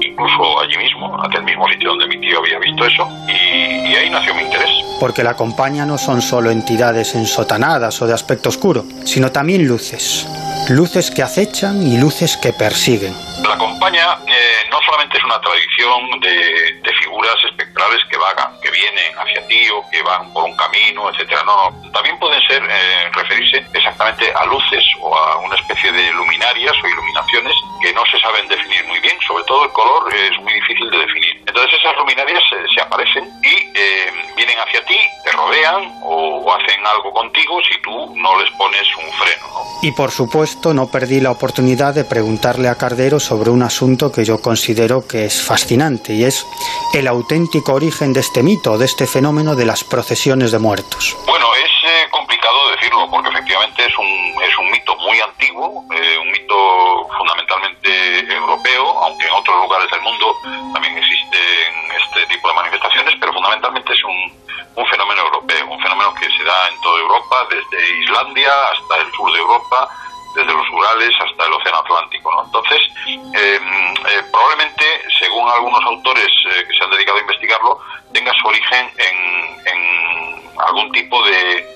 incluso allí mismo, en aquel mismo sitio donde mi tío había visto eso, y, y ahí nació mi interés. Porque la compañía no son solo entidades ensotanadas o de aspecto oscuro, sino también luces. Luces que acechan y luces que persiguen. La compañía eh, no solamente es una tradición de, de figuras espectrales que vagan, que vienen hacia ti o que van por un camino, etcétera. No, no. También pueden ser eh, referirse exactamente a luces o a una especie de luminarias o iluminaciones que no se saben definir muy bien. Sobre todo el color es muy difícil de definir. Entonces esas luminarias eh, se aparecen y eh, vienen hacia ti, te rodean o, o hacen algo contigo si tú no les pones un freno. ¿no? Y por supuesto no perdí la oportunidad de preguntarle a Cardero sobre un asunto que yo considero que es fascinante y es el auténtico origen de este mito, de este fenómeno de las procesiones de muertos. Bueno, es eh, complicado decirlo porque efectivamente es un, es un mito muy antiguo, eh, un mito fundamentalmente europeo, aunque en otros lugares del mundo también existen este tipo de manifestaciones, pero fundamentalmente es un, un fenómeno europeo, un fenómeno que se da en toda Europa, desde Islandia hasta el sur de Europa, desde los Urales hasta el Océano Atlántico. ¿no? Entonces, eh, eh, probablemente, según algunos autores eh, que se han dedicado a investigarlo, tenga su origen en, algún tipo de,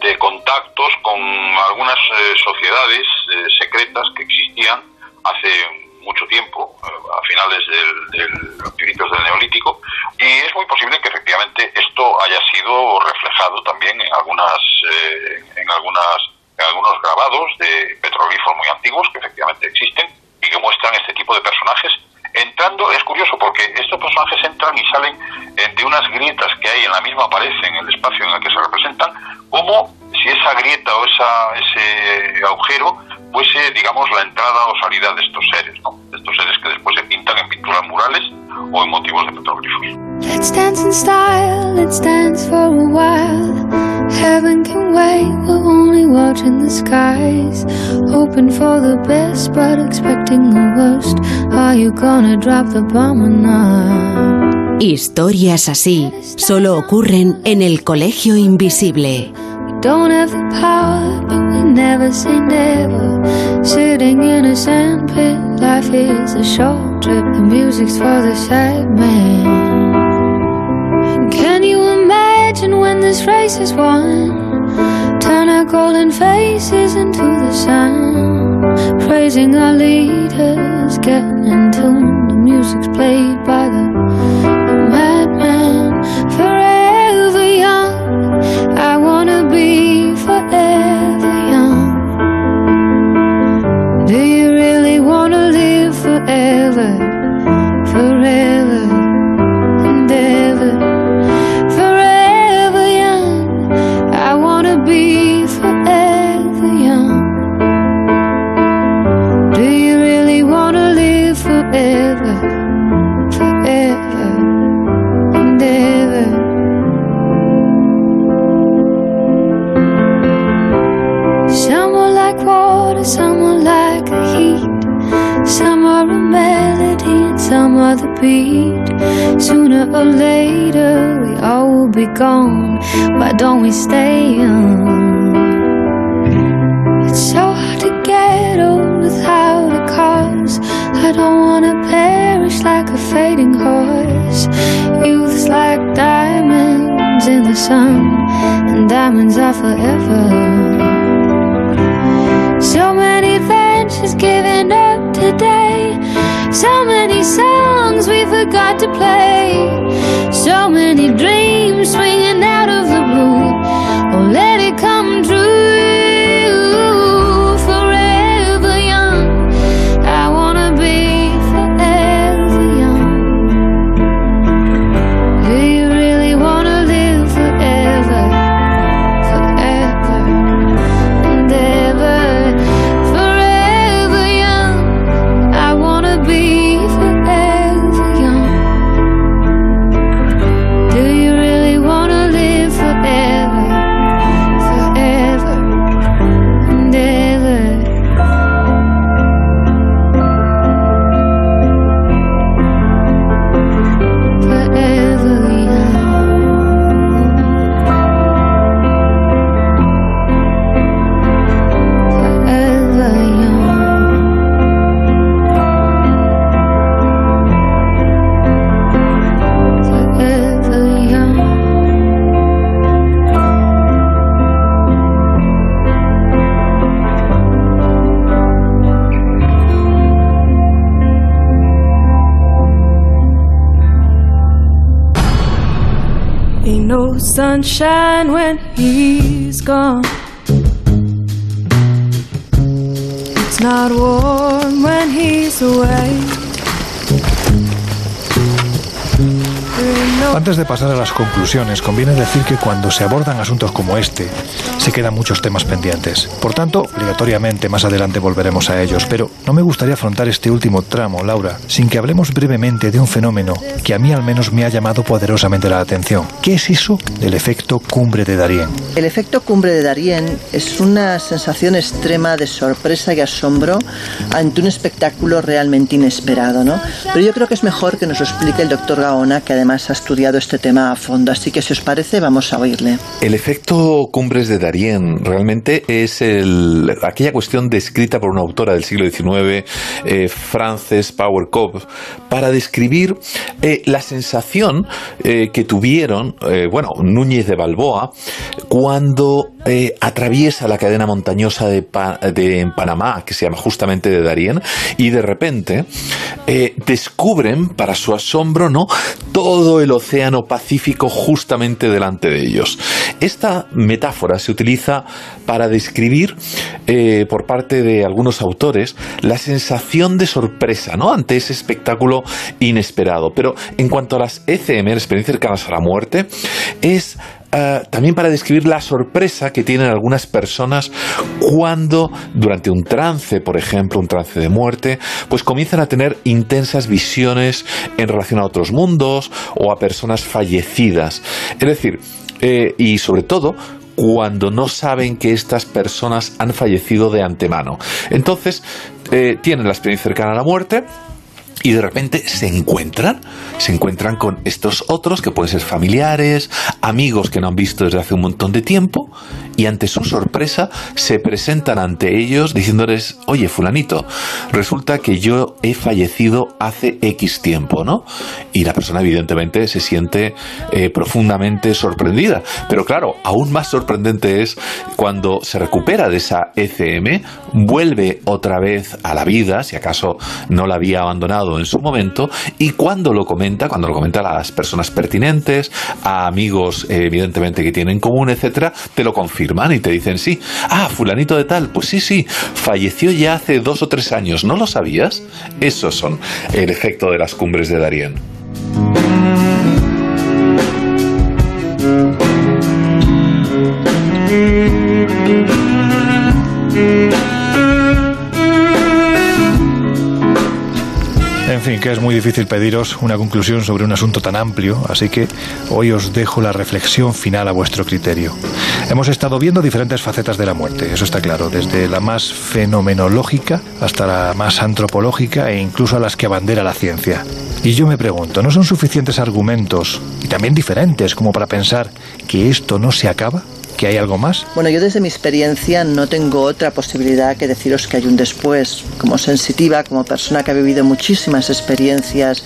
de contactos con algunas eh, sociedades eh, secretas que existían hace mucho tiempo, a finales del, del principios del Neolítico, y es muy posible que efectivamente esto haya sido reflejado también en algunas, en algunas, algunos grabados de petroglifos muy antiguos que efectivamente existen y que muestran este tipo de personajes entrando, es curioso porque estos personajes entran y salen eh, de unas grietas que hay en la misma pared, en el espacio en el que se representan, como si esa grieta o esa, ese agujero fuese, digamos, la entrada o salida de estos seres, ¿no? De estos seres que después se pintan en pinturas murales o en motivos de petroglifos. Let's dance in style, let's dance for a while. Heaven can wait, only watching the skies. Hoping for the best, but expecting the worst. Are you gonna drop the bomb or not? Historias así solo ocurren en el Colegio Invisible. Don't have the power, but we never say never. Sitting in a sandpit, life is a short trip. The music's for the sad man. Can you imagine when this race is won? Turn our golden faces into the sun. Praising our leaders, getting in tune. The music's played by the, gone. Why don't we stay young? It's so hard to get old without a cause. I don't wanna perish like a fading horse. Youth's like diamonds in the sun, and diamonds are forever. So many ventures given up today. So many songs we forgot to play. So many dreams swinging out of the sunshine when he's gone. It's not warm when he's away. Antes de pasar a las conclusiones, conviene decir que cuando se abordan asuntos como este, se quedan muchos temas pendientes. Por tanto, obligatoriamente más adelante volveremos a ellos, pero no me gustaría afrontar este último tramo, Laura, sin que hablemos brevemente de un fenómeno que a mí al menos me ha llamado poderosamente la atención. ¿Qué es eso del efecto cumbre de Darien? El efecto cumbre de Darien es una sensación extrema de sorpresa y asombro ante un espectáculo realmente inesperado, ¿no? Pero yo creo que es mejor que nos lo explique el doctor Gaona, que además ha estudiado este tema a fondo, así que si os parece vamos a oírle. El efecto cumbres de Darien realmente es el, aquella cuestión descrita por una autora del siglo XIX, eh, Frances Power Cobb, para describir eh, la sensación eh, que tuvieron, bueno, Núñez de Balboa, cuando atraviesa la cadena montañosa de en Panamá, que se llama justamente de Darien, y de repente eh, descubren, para su asombro, ¿no? todo el océano Pacífico justamente delante de ellos. Esta metáfora se utiliza para describir, eh, por parte de algunos autores, la sensación de sorpresa, ¿no? Ante ese espectáculo inesperado. Pero en cuanto a las ECM, experiencias cercanas a la muerte, es eh, también para describir la sorpresa que tienen algunas personas cuando durante un trance, por ejemplo, un trance de muerte, pues comienzan a tener intensas visiones en relación a otros mundos o a personas fallecidas. Es decir, eh, y sobre todo cuando no saben que estas personas han fallecido de antemano. Entonces, eh, tienen la experiencia cercana a la muerte, y de repente se encuentran, se encuentran con estos otros que pueden ser familiares, amigos que no han visto desde hace un montón de tiempo, y ante su sorpresa se presentan ante ellos diciéndoles, oye, fulanito, resulta que yo he fallecido hace X tiempo, ¿no? Y la persona evidentemente se siente eh, profundamente sorprendida. Pero claro, aún más sorprendente es cuando se recupera de esa ECM, vuelve otra vez a la vida, si acaso no la había abandonado en su momento, y cuando lo comenta, cuando lo comenta a las personas pertinentes, a amigos eh, evidentemente que tienen en común, etcétera, te lo confirman y te dicen, sí, ah, fulanito de tal, pues sí, sí, falleció ya hace dos o tres años, ¿no lo sabías? Esos son el efecto de las cumbres de Darien. En fin, que es muy difícil pediros una conclusión sobre un asunto tan amplio, así que hoy os dejo la reflexión final a vuestro criterio. Hemos estado viendo diferentes facetas de la muerte, eso está claro, desde la más fenomenológica hasta la más antropológica e incluso a las que abandera la ciencia. Y yo me pregunto, ¿no son suficientes argumentos, y también diferentes, como para pensar que esto no se acaba? ¿Que hay algo más? Bueno, yo desde mi experiencia no tengo otra posibilidad que deciros que hay un después. Como sensitiva, como persona que ha vivido muchísimas experiencias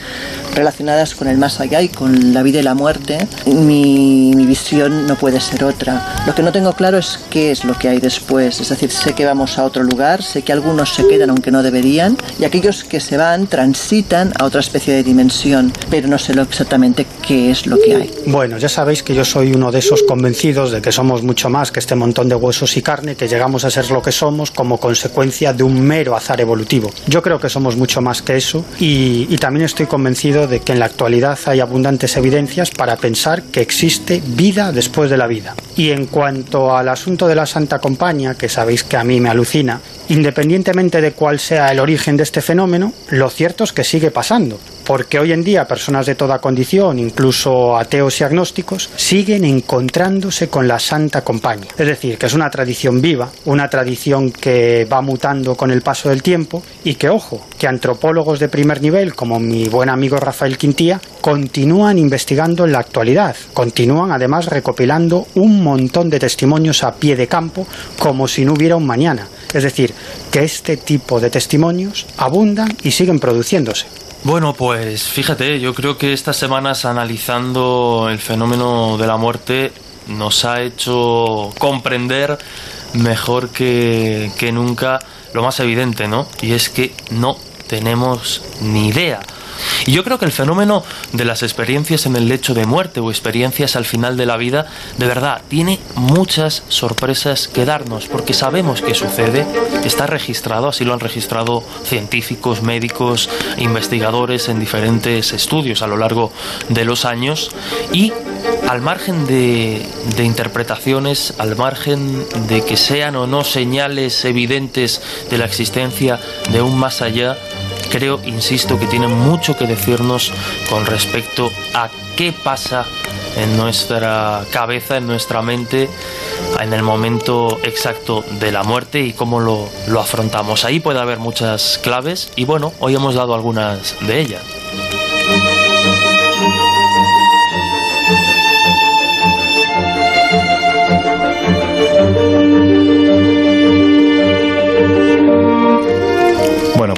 relacionadas con el más allá y con la vida y la muerte, mi, mi visión no puede ser otra. Lo que no tengo claro es qué es lo que hay después. Es decir, sé que vamos a otro lugar, sé que algunos se quedan aunque no deberían, y aquellos que se van transitan a otra especie de dimensión, pero no sé lo exactamente qué es lo que hay. Bueno, ya sabéis que yo soy uno de esos convencidos de que somos mucho más que este montón de huesos y carne, que llegamos a ser lo que somos como consecuencia de un mero azar evolutivo. Yo creo que somos mucho más que eso y, también estoy convencido de que en la actualidad hay abundantes evidencias para pensar que existe vida después de la vida. Y en cuanto al asunto de la Santa Compañía, que sabéis que a mí me alucina, independientemente de cuál sea el origen de este fenómeno, lo cierto es que sigue pasando porque hoy en día personas de toda condición, incluso ateos y agnósticos, siguen encontrándose con la Santa Compañía. Es decir, que es una tradición viva, una tradición que va mutando con el paso del tiempo y que, ojo, que antropólogos de primer nivel, como mi buen amigo Rafael Quintía, continúan investigando en la actualidad, continúan además recopilando un montón de testimonios a pie de campo como si no hubiera un mañana. Es decir, que este tipo de testimonios abundan y siguen produciéndose. Bueno, pues fíjate, yo creo que estas semanas analizando el fenómeno de la muerte nos ha hecho comprender mejor que, que nunca lo más evidente, ¿no? Y es que no tenemos ni idea. Y yo creo que el fenómeno de las experiencias en el lecho de muerte o experiencias al final de la vida, de verdad, tiene muchas sorpresas que darnos, porque sabemos que sucede, está registrado, así lo han registrado científicos, médicos, investigadores en diferentes estudios a lo largo de los años, y al margen de, de interpretaciones, al margen de que sean o no señales evidentes de la existencia de un más allá, creo, insisto, que tienen mucho que decirnos con respecto a qué pasa en nuestra cabeza, en nuestra mente, en el momento exacto de la muerte y cómo lo, lo afrontamos. Ahí puede haber muchas claves y bueno, hoy hemos dado algunas de ellas.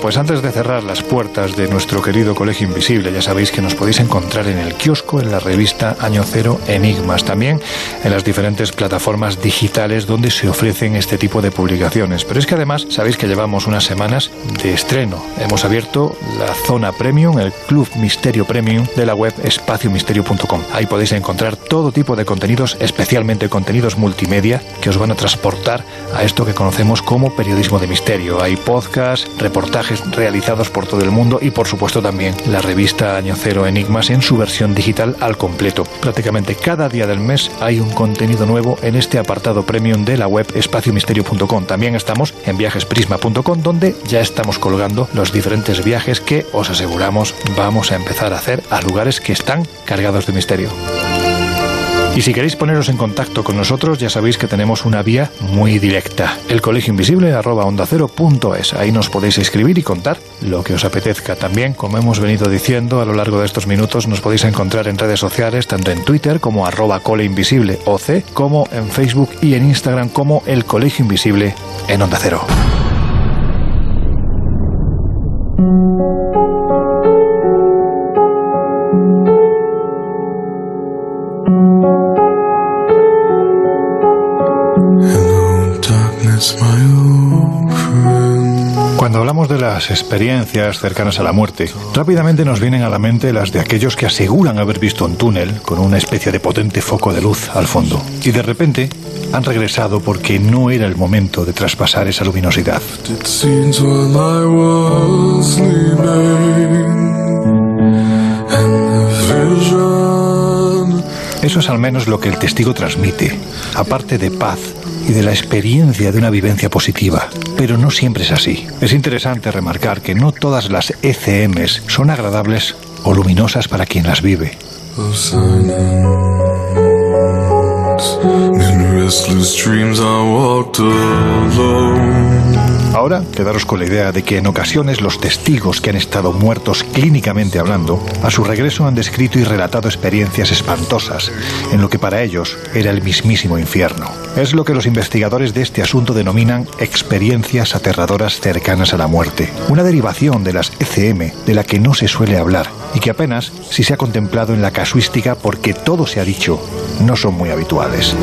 Pues antes de cerrar las puertas de nuestro querido Colegio Invisible, ya sabéis que nos podéis encontrar en el kiosco, en la revista Año Cero Enigmas, también en las diferentes plataformas digitales donde se ofrecen este tipo de publicaciones. Pero es que además sabéis que llevamos unas semanas de estreno. Hemos abierto la zona premium, el Club Misterio Premium de la web espaciomisterio.com. Ahí podéis encontrar todo tipo de contenidos, especialmente contenidos multimedia, que os van a transportar a esto que conocemos como periodismo de misterio. Hay podcasts, reportajes, realizados por todo el mundo y por supuesto también la revista Año Cero Enigmas en su versión digital al completo. Prácticamente cada día del mes hay un contenido nuevo en este apartado premium de la web espaciomisterio.com. También estamos en viajesprisma.com donde ya estamos colgando los diferentes viajes que os aseguramos vamos a empezar a hacer a lugares que están cargados de misterio. Y si queréis poneros en contacto con nosotros, ya sabéis que tenemos una vía muy directa. El colegio invisible. Ahí nos podéis escribir y contar lo que os apetezca. También, como hemos venido diciendo a lo largo de estos minutos, nos podéis encontrar en redes sociales, tanto en Twitter como arroba cole invisible OC, como en Facebook y en Instagram como el colegio invisible en onda cero. Cuando hablamos de las experiencias cercanas a la muerte, rápidamente nos vienen a la mente las de aquellos que aseguran haber visto un túnel con una especie de potente foco de luz al fondo. Y de repente han regresado porque no era el momento de traspasar esa luminosidad. Eso es al menos lo que el testigo transmite, aparte de paz y de la experiencia de una vivencia positiva. Pero no siempre es así. Es interesante remarcar que no todas las ECMs son agradables o luminosas para quien las vive. Ahora, quedaros con la idea de que en ocasiones los testigos que han estado muertos clínicamente hablando, a su regreso han descrito y relatado experiencias espantosas, en lo que para ellos era el mismísimo infierno. Es lo que los investigadores de este asunto denominan experiencias aterradoras cercanas a la muerte, una derivación de las ECM de la que no se suele hablar y que apenas si se ha contemplado en la casuística porque todo se ha dicho, no son muy habituales.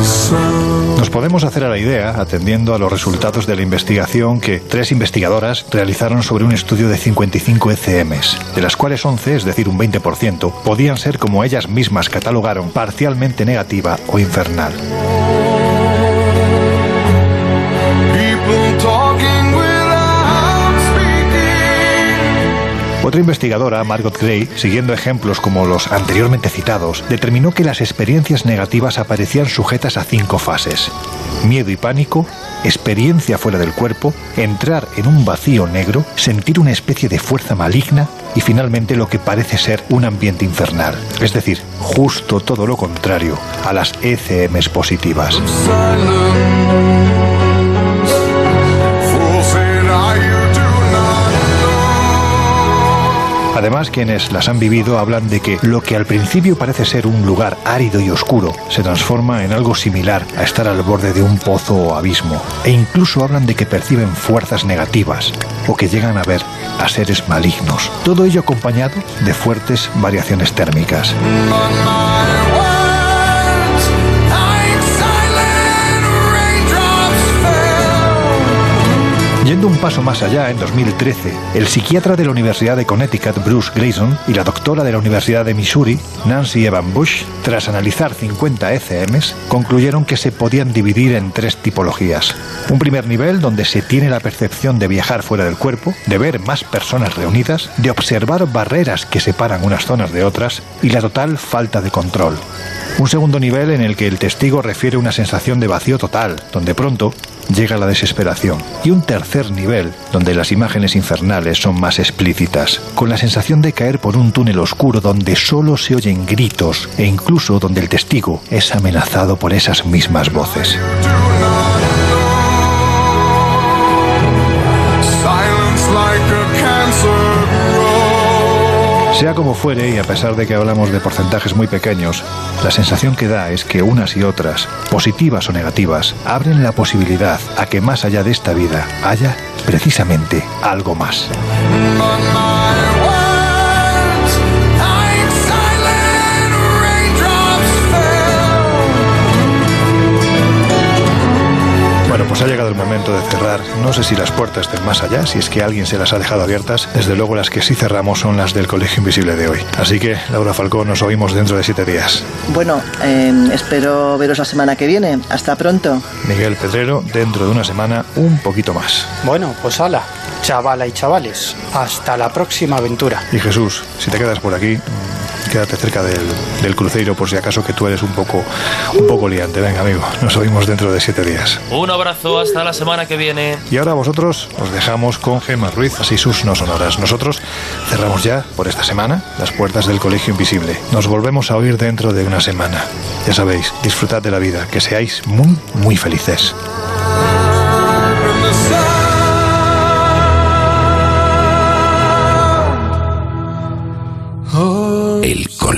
Nos podemos hacer a la idea, atendiendo a los resultados de la investigación que tres investigadoras realizaron sobre un estudio de 55 ECMs, de las cuales 11, es decir, un 20%, podían ser, como ellas mismas catalogaron, parcialmente negativa o infernal. Otra investigadora, Margot Gray, siguiendo ejemplos como los anteriormente citados, determinó que las experiencias negativas aparecían sujetas a cinco fases. Miedo y pánico, experiencia fuera del cuerpo, entrar en un vacío negro, sentir una especie de fuerza maligna y finalmente lo que parece ser un ambiente infernal. Es decir, justo todo lo contrario a las ECMs positivas. Además, quienes las han vivido hablan de que lo que al principio parece ser un lugar árido y oscuro se transforma en algo similar a estar al borde de un pozo o abismo. E incluso hablan de que perciben fuerzas negativas o que llegan a ver a seres malignos. Todo ello acompañado de fuertes variaciones térmicas. Yendo un paso más allá, en 2013, el psiquiatra de la Universidad de Connecticut, Bruce Grayson, y la doctora de la Universidad de Missouri, Nancy Evan Bush, tras analizar 50 ECMs, concluyeron que se podían dividir en tres tipologías. Un primer nivel donde se tiene la percepción de viajar fuera del cuerpo, de ver más personas reunidas, de observar barreras que separan unas zonas de otras y la total falta de control. Un segundo nivel en el que el testigo refiere una sensación de vacío total, donde pronto llega la desesperación. Y un tercer nivel, donde las imágenes infernales son más explícitas, con la sensación de caer por un túnel oscuro donde solo se oyen gritos e incluso donde el testigo es amenazado por esas mismas voces. Sea como fuere, y a pesar de que hablamos de porcentajes muy pequeños, la sensación que da es que unas y otras, positivas o negativas, abren la posibilidad a que más allá de esta vida haya precisamente algo más. Pues ha llegado el momento de cerrar. No sé si las puertas estén más allá, si es que alguien se las ha dejado abiertas. Desde luego las que sí cerramos son las del Colegio Invisible de hoy. Así que, Laura Falcón, nos oímos dentro de siete días. Bueno, eh, espero veros la semana que viene. Hasta pronto. Miguel Pedrero, dentro de una semana, un poquito más. Bueno, pues hala, chavala y chavales, hasta la próxima aventura. Y Jesús, si te quedas por aquí, quédate cerca del, del cruceiro por si acaso que tú eres un poco, un poco liante. Venga, amigo, nos oímos dentro de siete días. Un abrazo, hasta la semana que viene. Y ahora vosotros os dejamos con Gemma Ruiz, así sus no sonoras. Nosotros cerramos ya por esta semana las puertas del Colegio Invisible. Nos volvemos a oír dentro de una semana. Ya sabéis, disfrutad de la vida, que seáis muy, muy felices.